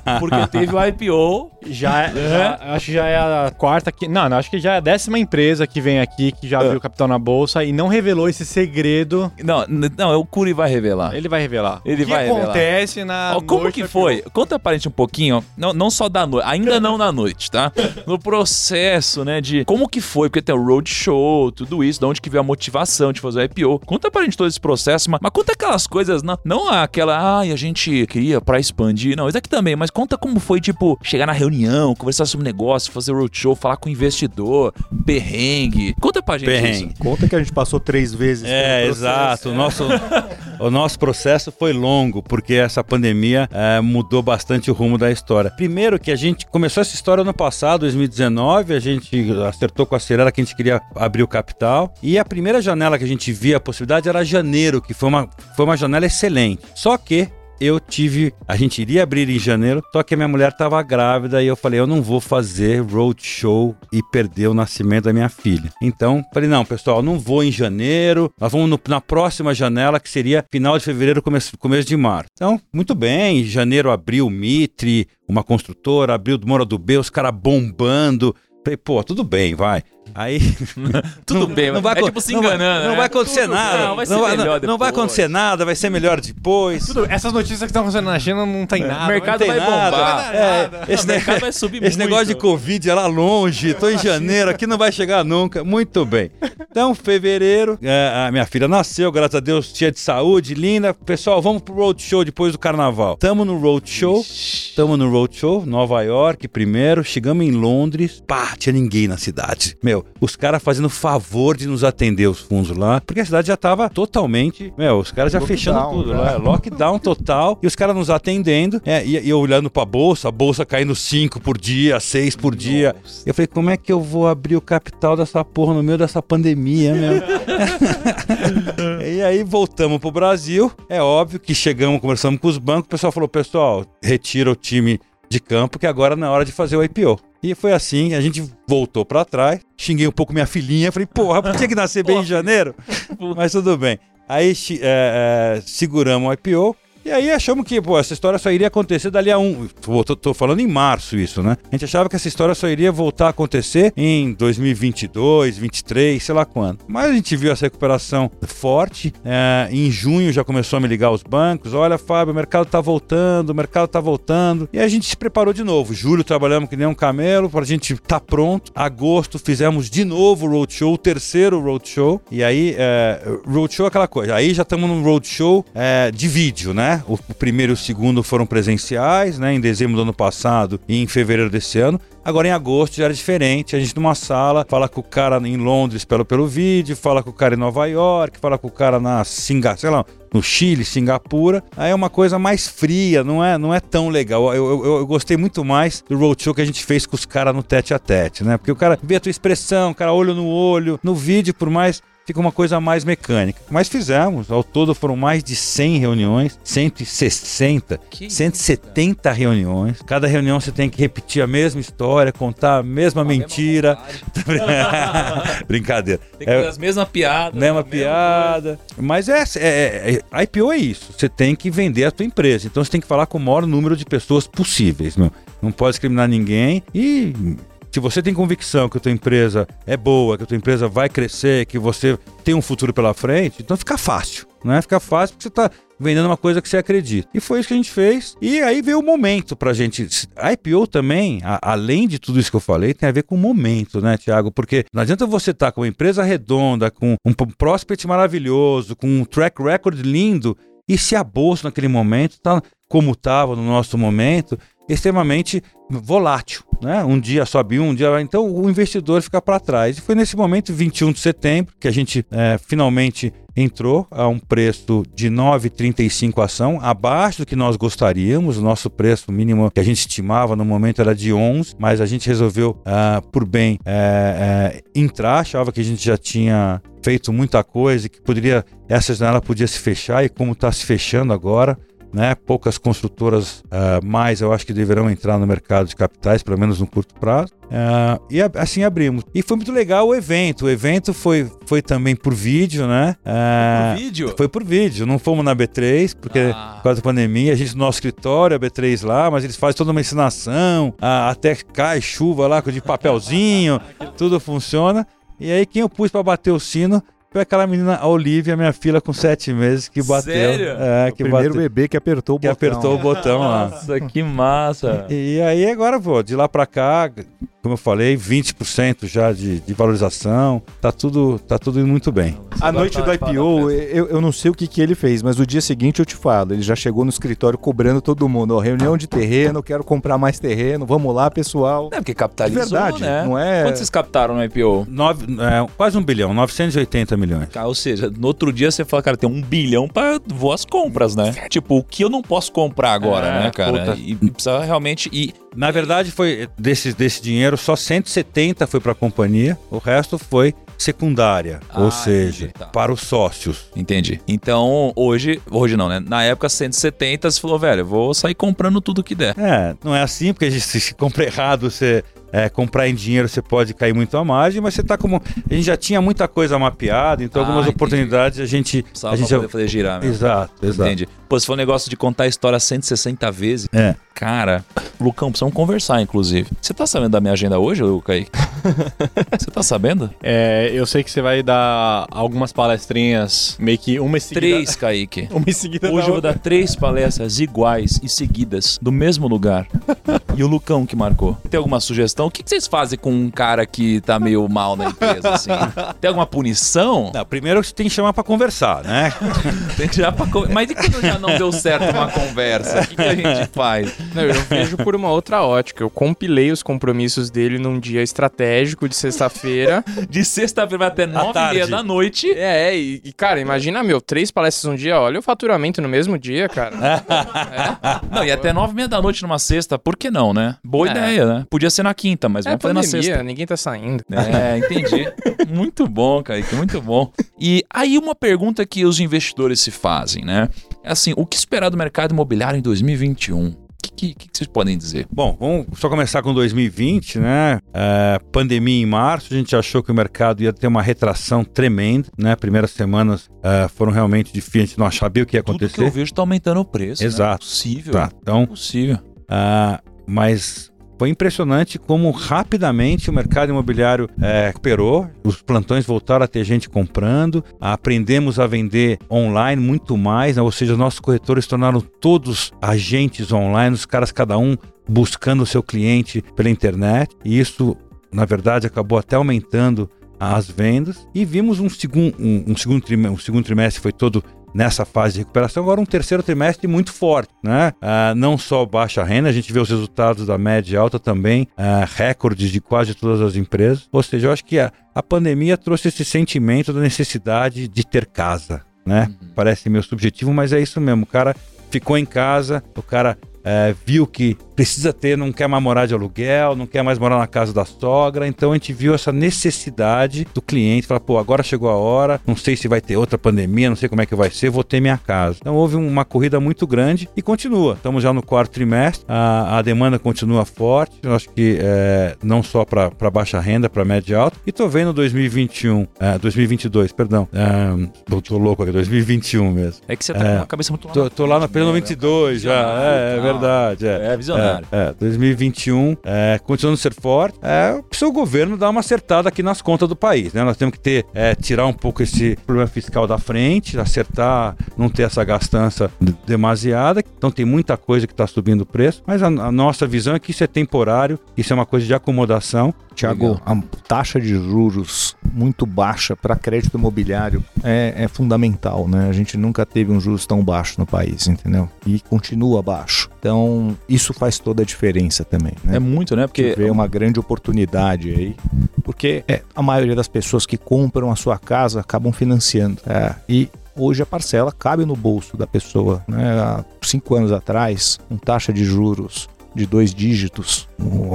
não. Porque teve o IPO. Já, é, já, acho que já é a quarta que. Não, não, acho que já é a décima empresa que vem aqui que já abriu uh. capital na bolsa e não revelou esse segredo. Não, não, é o Curi vai revelar. Ele vai revelar. Ele o que vai acontece revelar. na. Ó, como que foi? Conta pra gente um pouquinho, não, não só da noite, ainda não na noite, tá? No processo, né, de como que foi, porque tem o roadshow, tudo isso, de onde que veio a motivação de fazer o IPO. Conta pra gente todo esse processo, mas, mas conta aquelas coisas, não, não aquela, ai, a gente queria pra expandir, não, isso aqui também, mas conta como foi, tipo, chegar na reunião, conversar sobre negócio, fazer roadshow, falar com o investidor, perrengue. Conta pra gente perrengue. isso. Conta que a gente passou três vezes. É, exato. O nosso, o nosso processo foi longo, porque essa pandemia é, mudou bastante o rumo da história. Primeiro que a gente começou essa história no passado, 2019, a gente acertou com a Cirela que a gente queria abrir o capital, e a primeira janela que a gente via a possibilidade era janeiro, que foi uma, foi uma janela excelente. Só que eu tive. A gente iria abrir em janeiro, só que a minha mulher estava grávida e eu falei: eu não vou fazer roadshow e perder o nascimento da minha filha. Então, falei: não, pessoal, não vou em janeiro, nós vamos no, na próxima janela, que seria final de fevereiro, começo, começo de março. Então, muito bem, em janeiro abriu Mitre, uma construtora, abriu Mora do B, os caras bombando. Falei, pô, tudo bem, vai. Aí. Tudo bem, não vai, é tipo se enganando. Não, né? não vai acontecer Tudo nada. Não, vai, não, vai, não vai, acontecer nada, vai ser melhor depois. Tudo, essas notícias que estão acontecendo na China não tem nada. O mercado vai nada. bombar. É, esse o mercado vai subir Esse muito. negócio de Covid é lá longe, tô em janeiro, aqui não vai chegar nunca. Muito bem. Então, fevereiro, é, a minha filha nasceu, graças a Deus, cheia de saúde, linda. Pessoal, vamos pro roadshow depois do carnaval. Tamo no roadshow, tamo no roadshow, Nova York primeiro, chegamos em Londres, pá, tinha ninguém na cidade. Meu, os caras fazendo favor de nos atender os fundos lá, porque a cidade já tava totalmente, meu, os caras já Lockdown, fechando tudo lá, né? lockdown total, e os caras nos atendendo, é, e, e eu olhando pra bolsa, a bolsa caindo 5 por dia, 6 por dia. Nossa. Eu falei, como é que eu vou abrir o capital dessa porra no meio dessa pandemia, meu? e aí voltamos pro Brasil, é óbvio que chegamos, conversamos com os bancos, o pessoal falou, pessoal, retira o time de campo, que agora não é hora de fazer o IPO. E foi assim, a gente voltou para trás, xinguei um pouco minha filhinha, falei, porra, tinha que nascer bem em janeiro? Mas tudo bem. Aí é, é, seguramos o IPO E aí achamos que, pô, essa história só iria acontecer dali a um. Tô, tô- falando em março isso, né? A gente achava que essa história só iria voltar a acontecer em 2022, 23, sei lá quando. Mas a gente viu essa recuperação forte. é, em junho já começou a me ligar os bancos. Olha, Fábio, o mercado tá voltando, o mercado tá voltando. E a gente se preparou de novo. Julho trabalhamos que nem um camelo pra gente tá pronto. Agosto fizemos de novo o roadshow, o terceiro roadshow. E aí, é, roadshow é aquela coisa. Aí já estamos num roadshow é, de vídeo, né? O, primeiro e o segundo foram presenciais, né? Em dezembro do ano passado e em fevereiro desse ano. Agora em agosto já era diferente, a gente numa sala, fala com o cara em Londres pelo, pelo vídeo, fala com o cara em Nova York, fala com o cara na Singapura, sei lá, no Chile, Singapura. Aí é uma coisa mais fria, não é, não é tão legal. Eu, eu, eu- eu gostei muito mais do roadshow que a gente fez com os caras no tete a tete, né? Porque o cara vê a tua expressão, o cara olho no olho, no vídeo, por mais fica uma coisa mais mecânica. Mas fizemos, ao todo foram mais de 100 reuniões, 160, Que 170 reuniões. Cada reunião você tem que repetir a mesma história, contar a mesma mentira. Brincadeira. Tem que É- fazer as mesmas piadas. mesma a mesma piada. Mas é, é, é- IPO é isso. Você tem que vender a tua empresa. Então você tem que falar com o maior número de pessoas possíveis. Não, não pode discriminar ninguém. E se você tem convicção que a tua empresa é boa, que a tua empresa vai crescer, que você tem um futuro pela frente, então fica fácil. Não é? Fica fácil porque você está vendendo uma coisa que você acredita. E foi isso que a gente fez. E aí veio o momento pra gente. A IPO também, a- além de tudo isso que eu falei, tem a ver com o momento, né, Tiago? Porque não adianta você estar com uma empresa redonda, com um prospect maravilhoso, com um track record lindo, e se a bolsa naquele momento tá como estava no nosso momento, extremamente volátil, né? Um dia sobe um, um dia. Então o investidor fica para trás. E foi nesse momento, 21 de setembro, que a gente eh, finalmente entrou a um preço de 9,35 a ação, abaixo do que nós gostaríamos. O nosso preço mínimo que a gente estimava no momento era de 11, mas a gente resolveu, ah, por bem, eh, eh, entrar. Achava que a gente já tinha feito muita coisa e que poderia essa janela podia se fechar e como está se fechando agora. Né? Poucas construtoras ah, mais eu acho que deverão entrar no mercado de capitais, pelo menos no curto prazo. Ah, e assim abrimos. E foi muito legal o evento. O evento foi, foi também por vídeo, né? Ah, Por vídeo? Foi por vídeo. Não fomos na B3, porque Ah. por causa da pandemia, a gente no nosso escritório, a B3 lá, mas eles fazem toda uma ensinação, ah, até cai chuva lá de papelzinho, tudo funciona. E aí quem eu pus pra bater o sino foi aquela menina, a Olivia, minha filha com sete meses, que bateu. Sério? É, o que primeiro bateu, bebê que apertou o que botão. apertou o botão lá. Nossa, que massa. E aí agora, pô, de lá pra cá, como eu falei, 20% já de, de valorização, tá tudo, tá tudo indo muito bem. A noite do IPO, eu, eu não sei o que, que ele fez, mas no dia seguinte eu te falo. Ele já chegou no escritório cobrando todo mundo. Ó, reunião de terreno, quero comprar mais terreno, vamos lá, pessoal. É porque capitalizou, De verdade, né? não é- Quanto vocês captaram no IPO? Nove, é, quase um bilhão, 980 milhões. Ou seja, no outro dia você fala, cara, tem um bilhão pra voar as compras, né? Tipo, o que eu não posso comprar agora, É, né, cara? puta. E precisa realmente. E Na verdade, foi desse, desse dinheiro, só 170 foi para a companhia, o resto foi secundária, Ah, ou seja, entendi, tá. para os sócios. Entendi. Então, hoje, hoje não, né? Na época 170, você falou, velho, eu vou sair comprando tudo que der. É, não é assim, porque a gente, se compra errado, você é, comprar em dinheiro, você pode cair muito à margem, mas você tá como. A gente já tinha muita coisa mapeada, então Ah, algumas entendi. oportunidades a gente. Precisava a gente poder fazer girar mesmo. Exato, exato. Entendi. Pô, se for um negócio de contar a história 160 vezes, É. cara, Lucão, precisamos conversar, inclusive. Você tá sabendo da minha agenda hoje, Kaique? Você tá sabendo? É, eu sei que você vai dar algumas palestrinhas, meio que uma em seguida. Três, Kaique. Uma em seguida Hoje da eu vou dar três palestras iguais e seguidas, do mesmo lugar. E o Lucão que marcou. Tem alguma sugestão? O que vocês fazem com um cara que tá meio mal na empresa, assim? Tem alguma punição? Não, primeiro você tem que chamar para conversar, né? Tem que já pra co- Mas e quando já não deu certo uma conversa? O que, que a gente faz? Não, eu vejo por uma outra ótica. Eu compilei os compromissos dele num dia estratégico de sexta-feira. De sexta-feira vai até nove e meia da noite. É, e, e, cara, imagina, meu, três palestras um dia, olha o faturamento no mesmo dia, cara. Não, e até nove e meia da noite numa sexta, por que não, né? Boa É. ideia, né? Podia ser na quinta, mas É vamos fazer na sexta. ninguém tá saindo. É, entendi. muito bom, Kaique, muito bom. E aí uma pergunta que os investidores se fazem, né? É assim, o que esperar do mercado imobiliário em 2021? O que, que, vocês podem dizer? Bom, vamos só começar com 2020, né? É, pandemia em março, a gente achou que o mercado ia ter uma retração tremenda, né? Primeiras semanas é, foram realmente difíceis, a gente não sabia o que ia Tudo que eu acontecer. vejo tá aumentando o preço. Né? Exato. Possível. Tá, então, Possível. ah, mas foi impressionante como rapidamente o mercado imobiliário é, recuperou, os plantões voltaram a ter gente comprando, aprendemos a vender online muito mais, né? ou seja, os nossos corretores tornaram todos agentes online, os caras cada um buscando o seu cliente pela internet, e isso, na verdade, acabou até aumentando as vendas. E vimos um, segun, um, um segundo trimestre, um segundo trimestre foi todo nessa fase de recuperação, agora um terceiro trimestre muito forte, né? Ah, não só baixa renda, a gente vê os resultados da média alta também, ah, recordes de quase todas as empresas. Ou seja, eu acho que a, a pandemia trouxe esse sentimento da necessidade de ter casa, né? Parece meio subjetivo, mas é isso mesmo. O cara ficou em casa, o cara eh, viu que precisa ter, não quer mais morar de aluguel, não quer mais morar na casa da sogra, então a gente viu essa necessidade do cliente, falar, pô, agora chegou a hora, não sei se vai ter outra pandemia, não sei como é que vai ser, vou ter minha casa. Então houve uma corrida muito grande e continua. Estamos já no quarto trimestre, a, a demanda continua forte, eu acho que eh, não só para baixa renda, para média e alta, e tô vendo 2021, eh, 2022, perdão, eh, tô, louco aqui, 2021 mesmo. É que você tá É. com a cabeça muito lá Tô, tô lá na frente, pelo né, 92 já, é, é tal. Verdade. É, É, visionário. É, é, 2021, é, continuando a ser forte, é, precisa o governo dar uma acertada aqui nas contas do país, né? Nós temos que ter, é, tirar um pouco esse problema fiscal da frente, acertar, não ter essa gastança demasiada. Então tem muita coisa que está subindo o preço, mas a, a nossa visão é que isso é temporário, isso é uma coisa de acomodação. Tiago, a taxa de juros muito baixa para crédito imobiliário é, é fundamental, né? A gente nunca teve um juros tão baixo no país, entendeu? E continua baixo. Então, isso faz toda a diferença também, né? É muito, né? Porque vê uma grande oportunidade aí, porque é, a maioria das pessoas que compram a sua casa acabam financiando. É, e hoje a parcela cabe no bolso da pessoa. Né? Há cinco anos atrás, com taxa de juros de dois dígitos,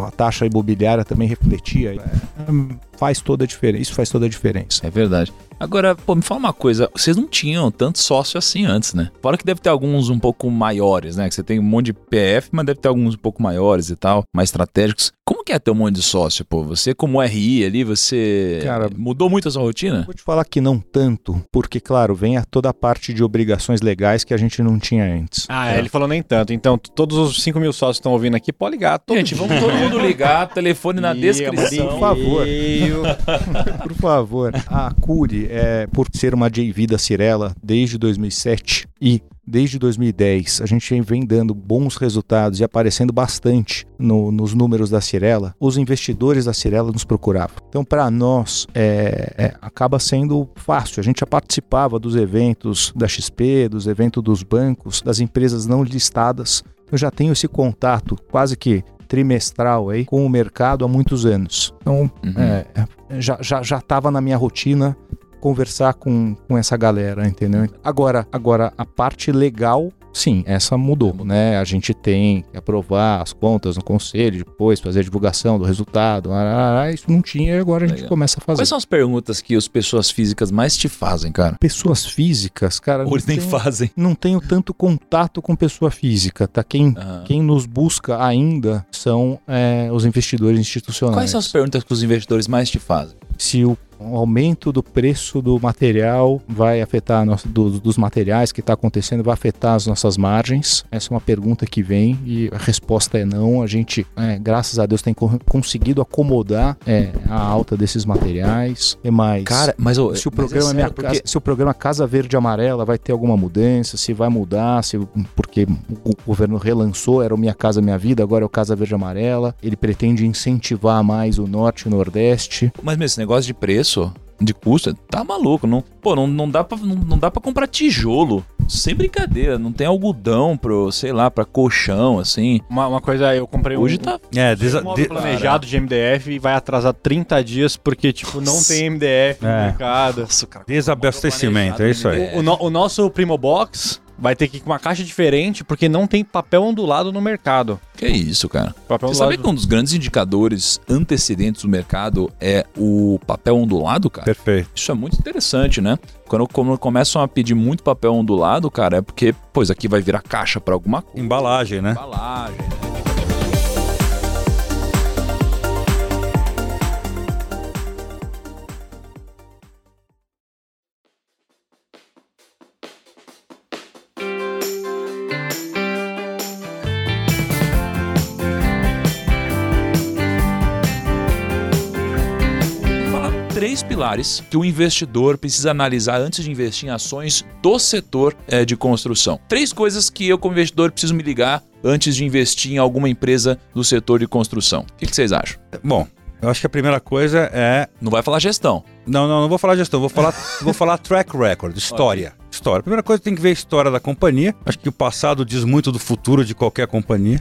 a taxa imobiliária também refletia. É, faz toda a diferença. Isso faz toda a diferença. É verdade. Agora, pô, me fala uma coisa, vocês não tinham tanto sócio assim antes, né? Fora que deve ter alguns um pouco maiores, né? Que você tem um monte de PF, mas deve ter alguns um pouco maiores e tal, mais estratégicos. Como que é ter um monte de sócio, pô? Você como RI ali, você Cara, mudou muito a sua rotina? Vou te falar que não tanto, porque, claro, vem a toda a parte de obrigações legais que a gente não tinha antes. Ah, é, ele falou nem tanto. Então, todos os 5 mil sócios que estão ouvindo aqui, pode ligar. Todo Gente, vamos todo mundo ligar, telefone na descrição. Por favor. Por favor. A Curi, é, por ser uma JV da Cirela desde 2007 e desde 2010, a gente vem dando bons resultados e aparecendo bastante no- nos números da Cirela. Os investidores da Cirela nos procuravam. Então, para nós, é, é, acaba sendo fácil. A gente já participava dos eventos da XP, dos eventos dos bancos, das empresas não listadas. Eu já tenho esse contato quase que trimestral aí com o mercado há muitos anos. Então, Uhum. é, é, já já já estava na minha rotina conversar com, com essa galera, entendeu? Agora, agora a parte legal, sim, essa mudou, né? A gente tem que aprovar as contas no conselho, depois fazer a divulgação do resultado, arará, isso não tinha e agora a gente Legal. começa a fazer. Quais são as perguntas que as pessoas físicas mais te fazem, cara? Pessoas físicas, cara, Ou eles nem tenho, fazem. não tenho tanto contato com pessoa física, tá? Quem, quem nos busca ainda são é, os investidores institucionais. Quais são as perguntas que os investidores mais te fazem? se o aumento do preço do material vai afetar a nossa, do- dos materiais que está acontecendo, vai afetar as nossas margens? Essa é uma pergunta que vem e a resposta é não. A gente, é, graças a Deus, tem co- conseguido acomodar é, a alta desses materiais. E mais? Cara, mas se o mas programa é sério, porque- Casa, se o programa Casa Verde Amarela vai ter alguma mudança, se vai mudar, se porque o governo relançou, era o Minha Casa Minha Vida, agora é o Casa Verde Amarela. Ele pretende incentivar mais o norte e o nordeste. Mas mesmo esse negócio de preço, de custo, tá maluco. Não, pô, não, não, dá pra, não, não dá pra comprar tijolo. Sem brincadeira. Não tem algodão pro, sei lá, pra colchão, assim. Uma, uma coisa, eu comprei Hoje um, tá. É, um desa- móvel de- planejado de MDF e vai atrasar 30 dias porque, tipo, não tem MDF no É. mercado. Nossa, cara. desabastecimento, é isso aí. O, o no- o nosso Primo Box vai ter que ir com uma caixa diferente porque não tem papel ondulado no mercado. Que isso, cara. Papel Você sabia que um dos grandes indicadores antecedentes do mercado é o papel ondulado, cara? Perfeito. Isso é muito interessante, né? Quando, quando começam a pedir muito papel ondulado, cara, é porque, pois, aqui vai virar caixa pra alguma coisa. Embalagem, né? Embalagem, né? Três pilares que o investidor precisa analisar antes de investir em ações do setor eh, de construção. Três coisas que eu, como investidor, preciso me ligar antes de investir em alguma empresa do setor de construção. O que, que vocês acham? Bom, eu acho que a primeira coisa é. Não vai falar gestão. Não, não, não vou falar gestão, vou falar, vou falar track record, história. História. A primeira coisa tem que ver a história da companhia. Acho que o passado diz muito do futuro de qualquer companhia.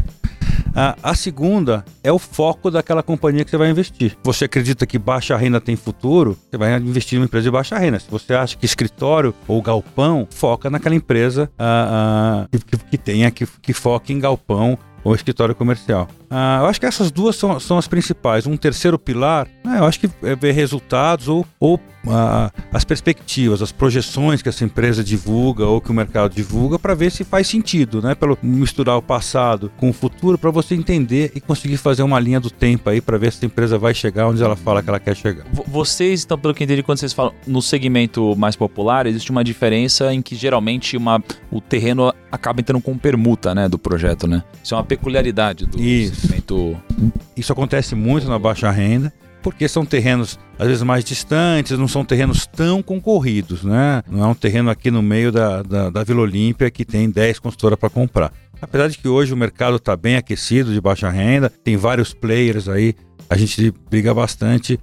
Ah, a segunda é o foco daquela companhia que você vai investir. Você acredita que baixa renda tem futuro? Você vai investir em uma empresa de baixa renda. Se você acha que escritório ou galpão, foca naquela empresa ah, ah, que, que- que tenha, que, que foque em galpão ou escritório comercial. Ah, eu acho que essas duas são, são as principais. Um terceiro pilar, né, eu acho que é ver resultados ou, ou ah, as perspectivas, as projeções que essa empresa divulga ou que o mercado divulga para ver se faz sentido, né? Pelo misturar o passado com o futuro para você entender e conseguir fazer uma linha do tempo aí para ver se a empresa vai chegar onde ela fala que ela quer chegar. Vo- Vocês, então, pelo que eu entendi, quando vocês falam no segmento mais popular, existe uma diferença em que geralmente uma, o terreno acaba entrando com permuta, né, do projeto, né? Isso é uma peculiaridade do Isso. Isso acontece muito na baixa renda, porque são terrenos às vezes mais distantes, não são terrenos tão concorridos, né? Não é um terreno aqui no meio da, da, da Vila Olímpia que tem 10 construtoras para comprar. Apesar de que hoje o mercado está bem aquecido de baixa renda, tem vários players aí, a gente briga bastante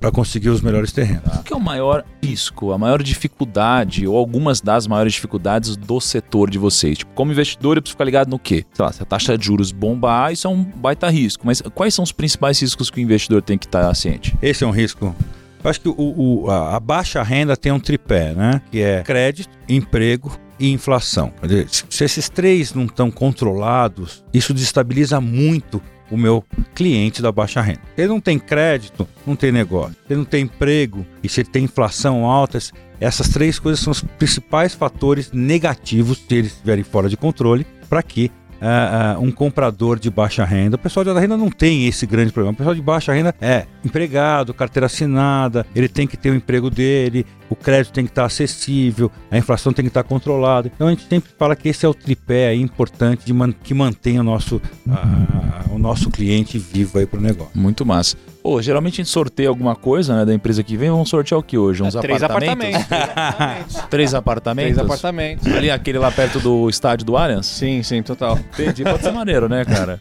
para conseguir os melhores terrenos. Qual que é o maior risco, a maior dificuldade, ou algumas das maiores dificuldades do setor de vocês? Tipo, como investidor, eu preciso ficar ligado no quê? Sei lá, se a taxa de juros bombar, isso é um baita risco. Mas quais são os principais riscos que o investidor tem que estar ciente? Esse é um risco. Eu acho que o, o- a, a baixa renda tem um tripé, né? Que é crédito, emprego e inflação. Se- se esses três não estão controlados, isso desestabiliza muito o meu cliente da baixa renda. Ele não tem crédito, não tem negócio. Ele não tem emprego e se ele tem inflação alta, essas três coisas são os principais fatores negativos, se eles estiverem fora de controle, para que ah, um comprador de baixa renda. O pessoal de alta renda não tem esse grande problema. O pessoal de baixa renda é empregado, carteira assinada, ele tem que ter o emprego dele, o crédito tem que estar acessível, a inflação tem que estar controlada. Então a gente sempre fala que esse é o tripé importante de man- que mantém o nosso, ah, o nosso cliente vivo aí pro negócio. Muito massa. Pô, geralmente a gente sorteia alguma coisa, né, da empresa que vem. Vamos sortear o que hoje? Uns É, três apartamentos? apartamentos. Três apartamentos? Três apartamentos. Ali, aquele lá perto do estádio do Allianz? Sim, sim, total. Entendi, pode ser maneiro, né, cara?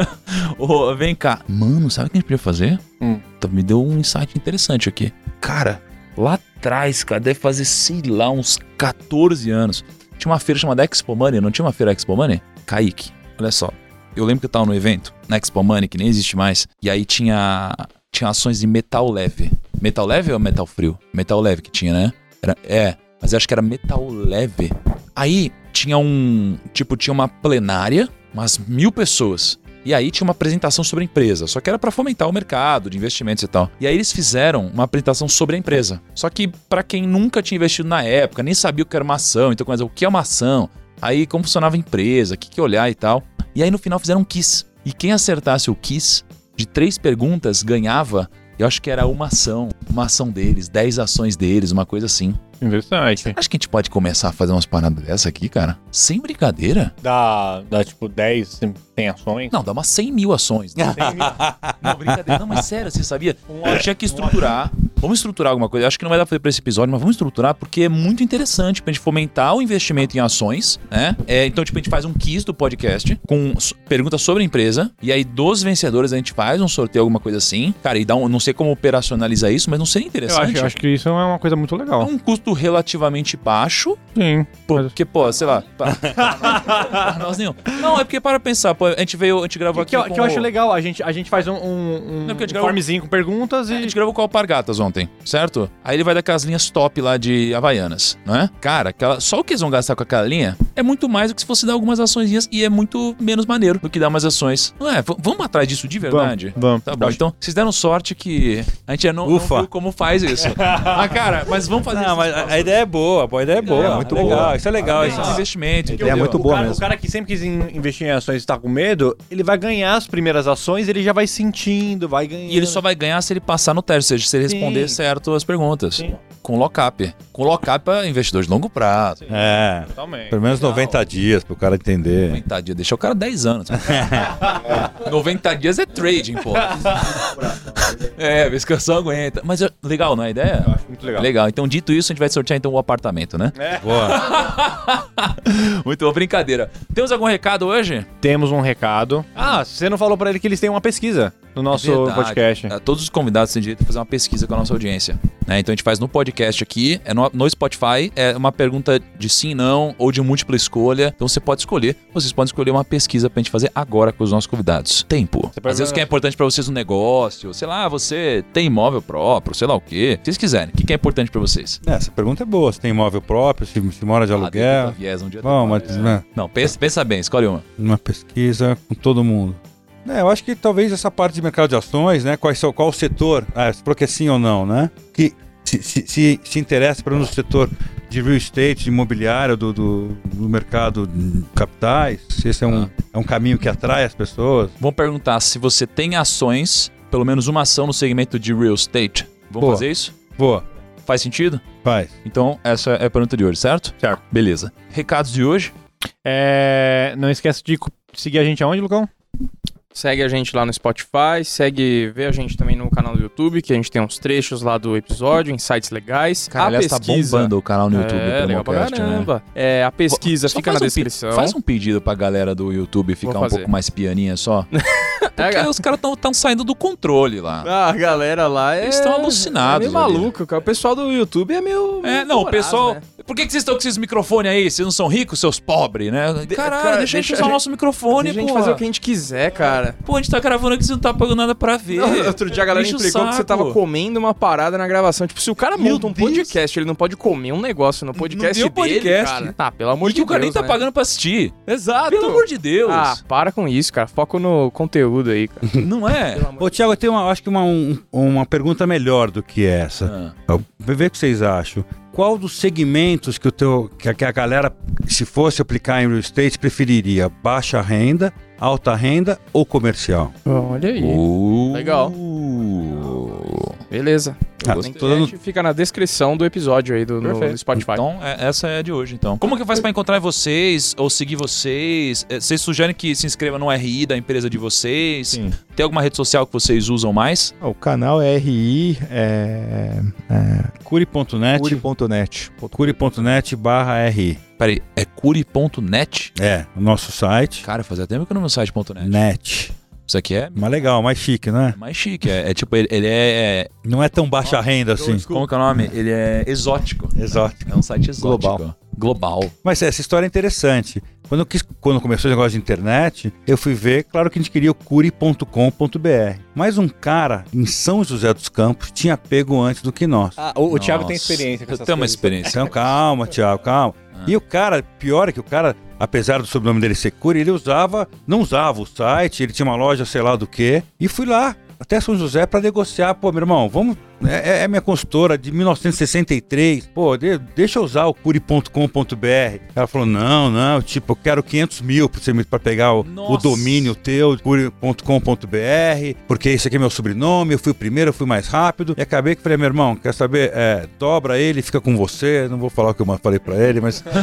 Ô, vem cá. Mano, sabe o que a gente podia fazer? Hum. Tá, Me deu um insight interessante aqui. Cara, lá atrás, cara, deve fazer, sei lá, uns 14 anos. Tinha uma feira chamada Expo Money, não tinha uma feira Expo Money? Kaique, olha só. Eu lembro que eu tava no evento, na Expo Money, que nem existe mais. E aí tinha, tinha ações de metal leve. Metal leve ou metal frio? Metal leve que tinha, né? Era- é, mas acho que era metal leve. Aí tinha um. Tipo, tinha uma plenária, umas mil pessoas. E aí tinha uma apresentação sobre a empresa, só que era para fomentar o mercado de investimentos e tal. E aí eles fizeram uma apresentação sobre a empresa. Só que para quem nunca tinha investido na época, nem sabia o que era uma ação, então mas o que é uma ação? Aí como funcionava a empresa, o que, que olhar e tal. E aí no final fizeram um quiz. E quem acertasse o quiz de três perguntas ganhava, eu acho que era uma ação, uma ação deles, dez ações deles, uma coisa assim. Interessante. Acho que a gente pode começar a fazer umas paradas dessa aqui, cara? Sem brincadeira? Dá, dá tipo 10, 100 ações. Não, dá umas 100 mil ações. Né? Não, brincadeira. Não, mas sério, você sabia? Eu tinha que estruturar. Vamos estruturar alguma coisa. Eu Acho que não vai dar pra fazer pra esse episódio, mas vamos estruturar porque é muito interessante pra gente fomentar o investimento em ações, né? É, então, tipo, a gente faz um quiz do podcast com perguntas sobre a empresa. E aí, dos vencedores, a gente faz um sorteio, alguma coisa assim. Cara, e dá um. Não sei como operacionalizar isso, mas não seria Eu interessante. acho, eu acho que isso é uma coisa muito É legal. um custo relativamente baixo. Sim. Porque, pô, sei lá. Pra, pra nós nenhum. Não, é porque para pensar, pô, a gente veio, a gente gravou Que, aqui. que eu, com que eu acho legal, a gente, a gente faz um, um, um Não, a gente gravou- formzinho com perguntas A e. gente gravou com o Alpargatas ontem. certo? Aí ele vai daquelas linhas top lá de Havaianas, não é? Cara, aquela, só o que eles vão gastar com aquela linha é muito mais do que se fosse dar algumas ações e é muito menos maneiro do que dar umas ações. Não é? V- vamos atrás disso de verdade? Vamos. Tá bom, então vocês deram sorte que a gente não, não Ufa. viu como faz isso. ah, cara, mas vamos fazer Não, isso. mas a, a ideia é boa, pô, a ideia é boa, Legal, muito legal. legal. Isso é legal. Isso Esse investimento. É entendeu? muito o boa cara, mesmo. o cara que sempre quis in- investir em ações e tá com medo, ele vai ganhar as primeiras ações, ele já vai sentindo, vai ganhando. E ele só vai ganhar se ele passar no teste, ou seja, se ele Sim. responder certo as perguntas. Sim. Com lock-up. Com lock-up é investidor de longo prazo. É, Totalmente. pelo menos 90 dias pro cara entender. 90 dias, deixa o cara 10 anos. 90 dias é trading, pô. é, vez que eu só aguenta. Mas é legal, não é a ideia? Eu acho muito legal. Legal. Então, dito isso, a gente vai sortear então o apartamento, né? Boa. Muito bom, brincadeira. Temos algum recado hoje? Temos um recado. Ah, você não falou pra ele que eles têm uma pesquisa no nosso É Verdade. podcast. É, Todos os convidados têm direito a fazer uma pesquisa com a nossa audiência. Né? Então a gente faz no podcast aqui, é no, no Spotify, é uma pergunta de sim, não, ou de múltipla escolha. Então você pode escolher. Vocês podem escolher uma pesquisa pra gente fazer agora com os nossos convidados. Tempo. Você Às vezes o que é importante pra vocês no negócio, sei lá, você tem imóvel próprio, sei lá o quê. Se vocês quiserem, o que que é importante pra vocês? É, essa pergunta é boa. Se tem imóvel próprio, se, se mora de Ah, aluguel. Viés, um dia Bom, mas né, Não, pensa, pensa bem, escolhe uma. uma pesquisa com todo mundo. É, eu acho que talvez essa parte de mercado de ações, né? Quais qual o setor, ah, você falou que é sim ou não, né? Que se, se, se, se interessa para no setor de real estate, de imobiliário, do, do, do mercado de capitais, se esse é um, é um caminho que atrai as pessoas. Vamos perguntar se você tem ações, pelo menos uma ação no segmento de real estate. Vamos Boa. fazer isso? Boa, Faz sentido? faz. Então, essa é a pergunta de hoje, certo? Certo. Beleza. Recados de hoje. É, não esquece de seguir a gente aonde, Lucão? Segue a gente lá no Spotify, segue, vê a gente também no canal do YouTube, que a gente tem uns trechos lá do episódio, insights legais. Cara, a tá pesquisa... bombando o canal no YouTube. É, legal pra né? caramba. É, a pesquisa Só fica na um descrição. Faz um pedido pra galera do YouTube ficar um pouco mais pianinha só. Porque É, os caras estão saindo do controle lá. Ah, a galera lá é. Eles estão alucinados É meio maluco, cara. O pessoal do YouTube é meio. É, meio não, o pessoal. né? Por que, que vocês estão com esses microfones aí? Vocês não são ricos, seus pobres, né? Caralho, cara, deixa a gente deixa usar o nosso microfone, Deixa a pô. gente fazer o que a gente quiser, cara. Pô, a gente tá gravando aqui, você não tá pagando nada pra ver. Outro dia a galera implicou que você tava comendo uma parada na gravação. Tipo, se o cara monta um Deus. podcast, ele não pode comer um negócio no podcast deu dele, podcast. cara. Tá, pelo amor E de que o cara nem Deus, tá né? pagando pra assistir. Exato. Pelo amor de Deus. Ah, para com isso, cara. Foco no conteúdo aí, cara. Não é? Ô, Tiago, eu tenho uma, acho que uma, um- uma pergunta melhor do que essa. Ah. Vê ver o que vocês acham. Qual dos segmentos que, o teu, que, a, que a galera, se fosse aplicar em real estate, preferiria? Baixa renda, alta renda ou comercial? Olha aí. Uh. Legal. Beleza. Ah, dando- fica na descrição do episódio aí do, no, Spotify. Então, é- essa é a de hoje, então. Como que faz pra encontrar vocês ou seguir vocês? É, Vocês sugerem que se inscreva no RI da empresa de vocês? Sim. Tem alguma rede social que vocês usam mais? O canal é RI, é, é Curi.net, curi.net. curi.net barra RI. Peraí, é curi.net? É, o nosso site. Cara, fazia tempo que eu não no site.net. Net. Isso aqui é Mais legal, mais chique, né? mais chique. É, é tipo, ele, ele é. Não é tão baixa renda assim. Como que é o nome? Ele é exótico. Exato. É um site exótico. Global. Global. Mas essa história é interessante. Quando, eu quis, quando começou o negócio de internet, eu fui ver, claro que a gente queria o curi.com.br. Mas um cara em São José dos Campos tinha pego antes do que nós. Ah, o, o Thiago tem experiência com Eu tenho uma experiência. Então calma, Thiago, calma. E o cara, pior é que o cara, apesar do sobrenome dele ser Curi, ele usava, não usava o site, ele tinha uma loja sei lá do que, e fui lá até São José para negociar. Pô, meu irmão, vamos. É, é minha consultora de 1963. Pô, de- deixa eu usar o curi.com.br. Ela falou: não, não, tipo, eu quero 500 mil pra, você me- pra pegar o, o domínio teu, curi.com.br, porque esse aqui é meu sobrenome, eu fui o primeiro, eu fui mais rápido. E acabei que falei: meu irmão, quer saber? É, dobra ele, fica com você. Não vou falar o que eu falei pra ele, mas.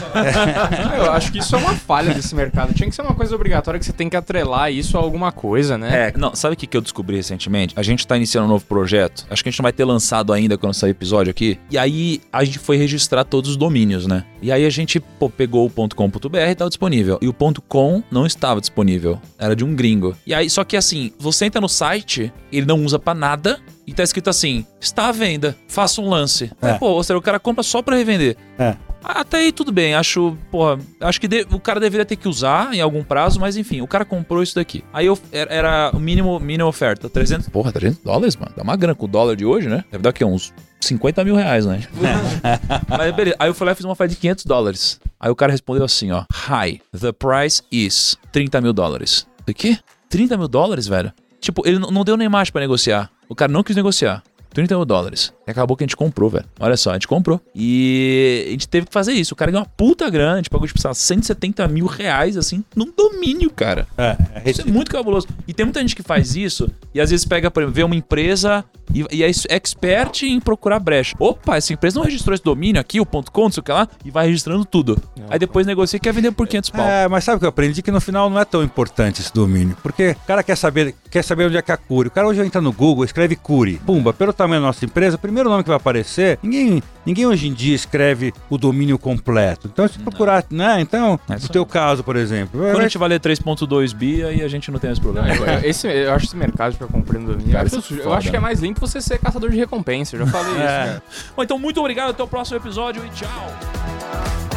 Eu acho que isso é uma falha desse mercado. Tinha que ser uma coisa obrigatória que você tem que atrelar isso a alguma coisa, né? É, não, sabe o que, que eu descobri recentemente? A gente tá iniciando um novo projeto. Acho que a gente não vai ter lançado ainda quando sair o episódio aqui. E aí a gente foi registrar todos os domínios, né? E aí a gente pô, pegou o .com.br e tava disponível. E o .com não estava disponível. Era de um gringo. E aí, só que assim, você entra no site, ele não usa pra nada. E tá escrito assim: está à venda, faça um lance. É. Pô, ou seja, o cara compra só pra revender. É. Até aí tudo bem, acho, porra, acho que de- o cara deveria ter que usar em algum prazo, mas enfim, o cara comprou isso daqui. Aí eu, era, era o mínimo, mínimo oferta, 300, porra, 300 dólares, mano, dá uma grana com o dólar de hoje, né? Deve dar o quê? Uns 50 mil reais, né? mas beleza, aí eu fui lá e fiz uma oferta de 500 dólares. Aí o cara respondeu assim, ó, Hi, the price is 30 mil dólares. O quê? 30 mil dólares, velho? Tipo, ele não não deu nem mais pra negociar. O cara não quis negociar. 30 mil dólares. E acabou que a gente comprou, velho. Olha só, a gente comprou. E a gente teve que fazer isso. O cara ganhou uma puta grana. A gente pagou, tipo, sei lá, 170 mil reais, assim, num domínio, cara. É, é Isso é muito cabuloso. E tem muita gente que faz isso e às vezes pega, por exemplo, vê uma empresa e, e é expert em procurar brecha. Opa, essa empresa não registrou esse domínio aqui, o ponto .com, não sei o que lá, e vai registrando tudo. Aí depois negocia e quer vender por 500 pau. É, mas sabe o que eu aprendi? Que no final não é tão importante esse domínio. Porque o cara quer saber, quer saber onde é que é a Curi. O cara hoje entra no Google, escreve Curi. Pumba, pelo tamanho da nossa empresa, o primeiro nome que vai aparecer, ninguém, ninguém hoje em dia escreve o domínio completo. Então, se procurar, né? Então, É no teu caso, por exemplo. Quando a vai- gente valer 3.2 bi, aí a gente não tem esse problema. Eu- Esse, eu acho esse mercado ficar comprando domínio. Cara, eu, é eu foda, acho que é né? mais limpo você ser caçador de recompensa. Eu já falei é. isso. Né? Bom, então muito obrigado. Até o próximo episódio e tchau.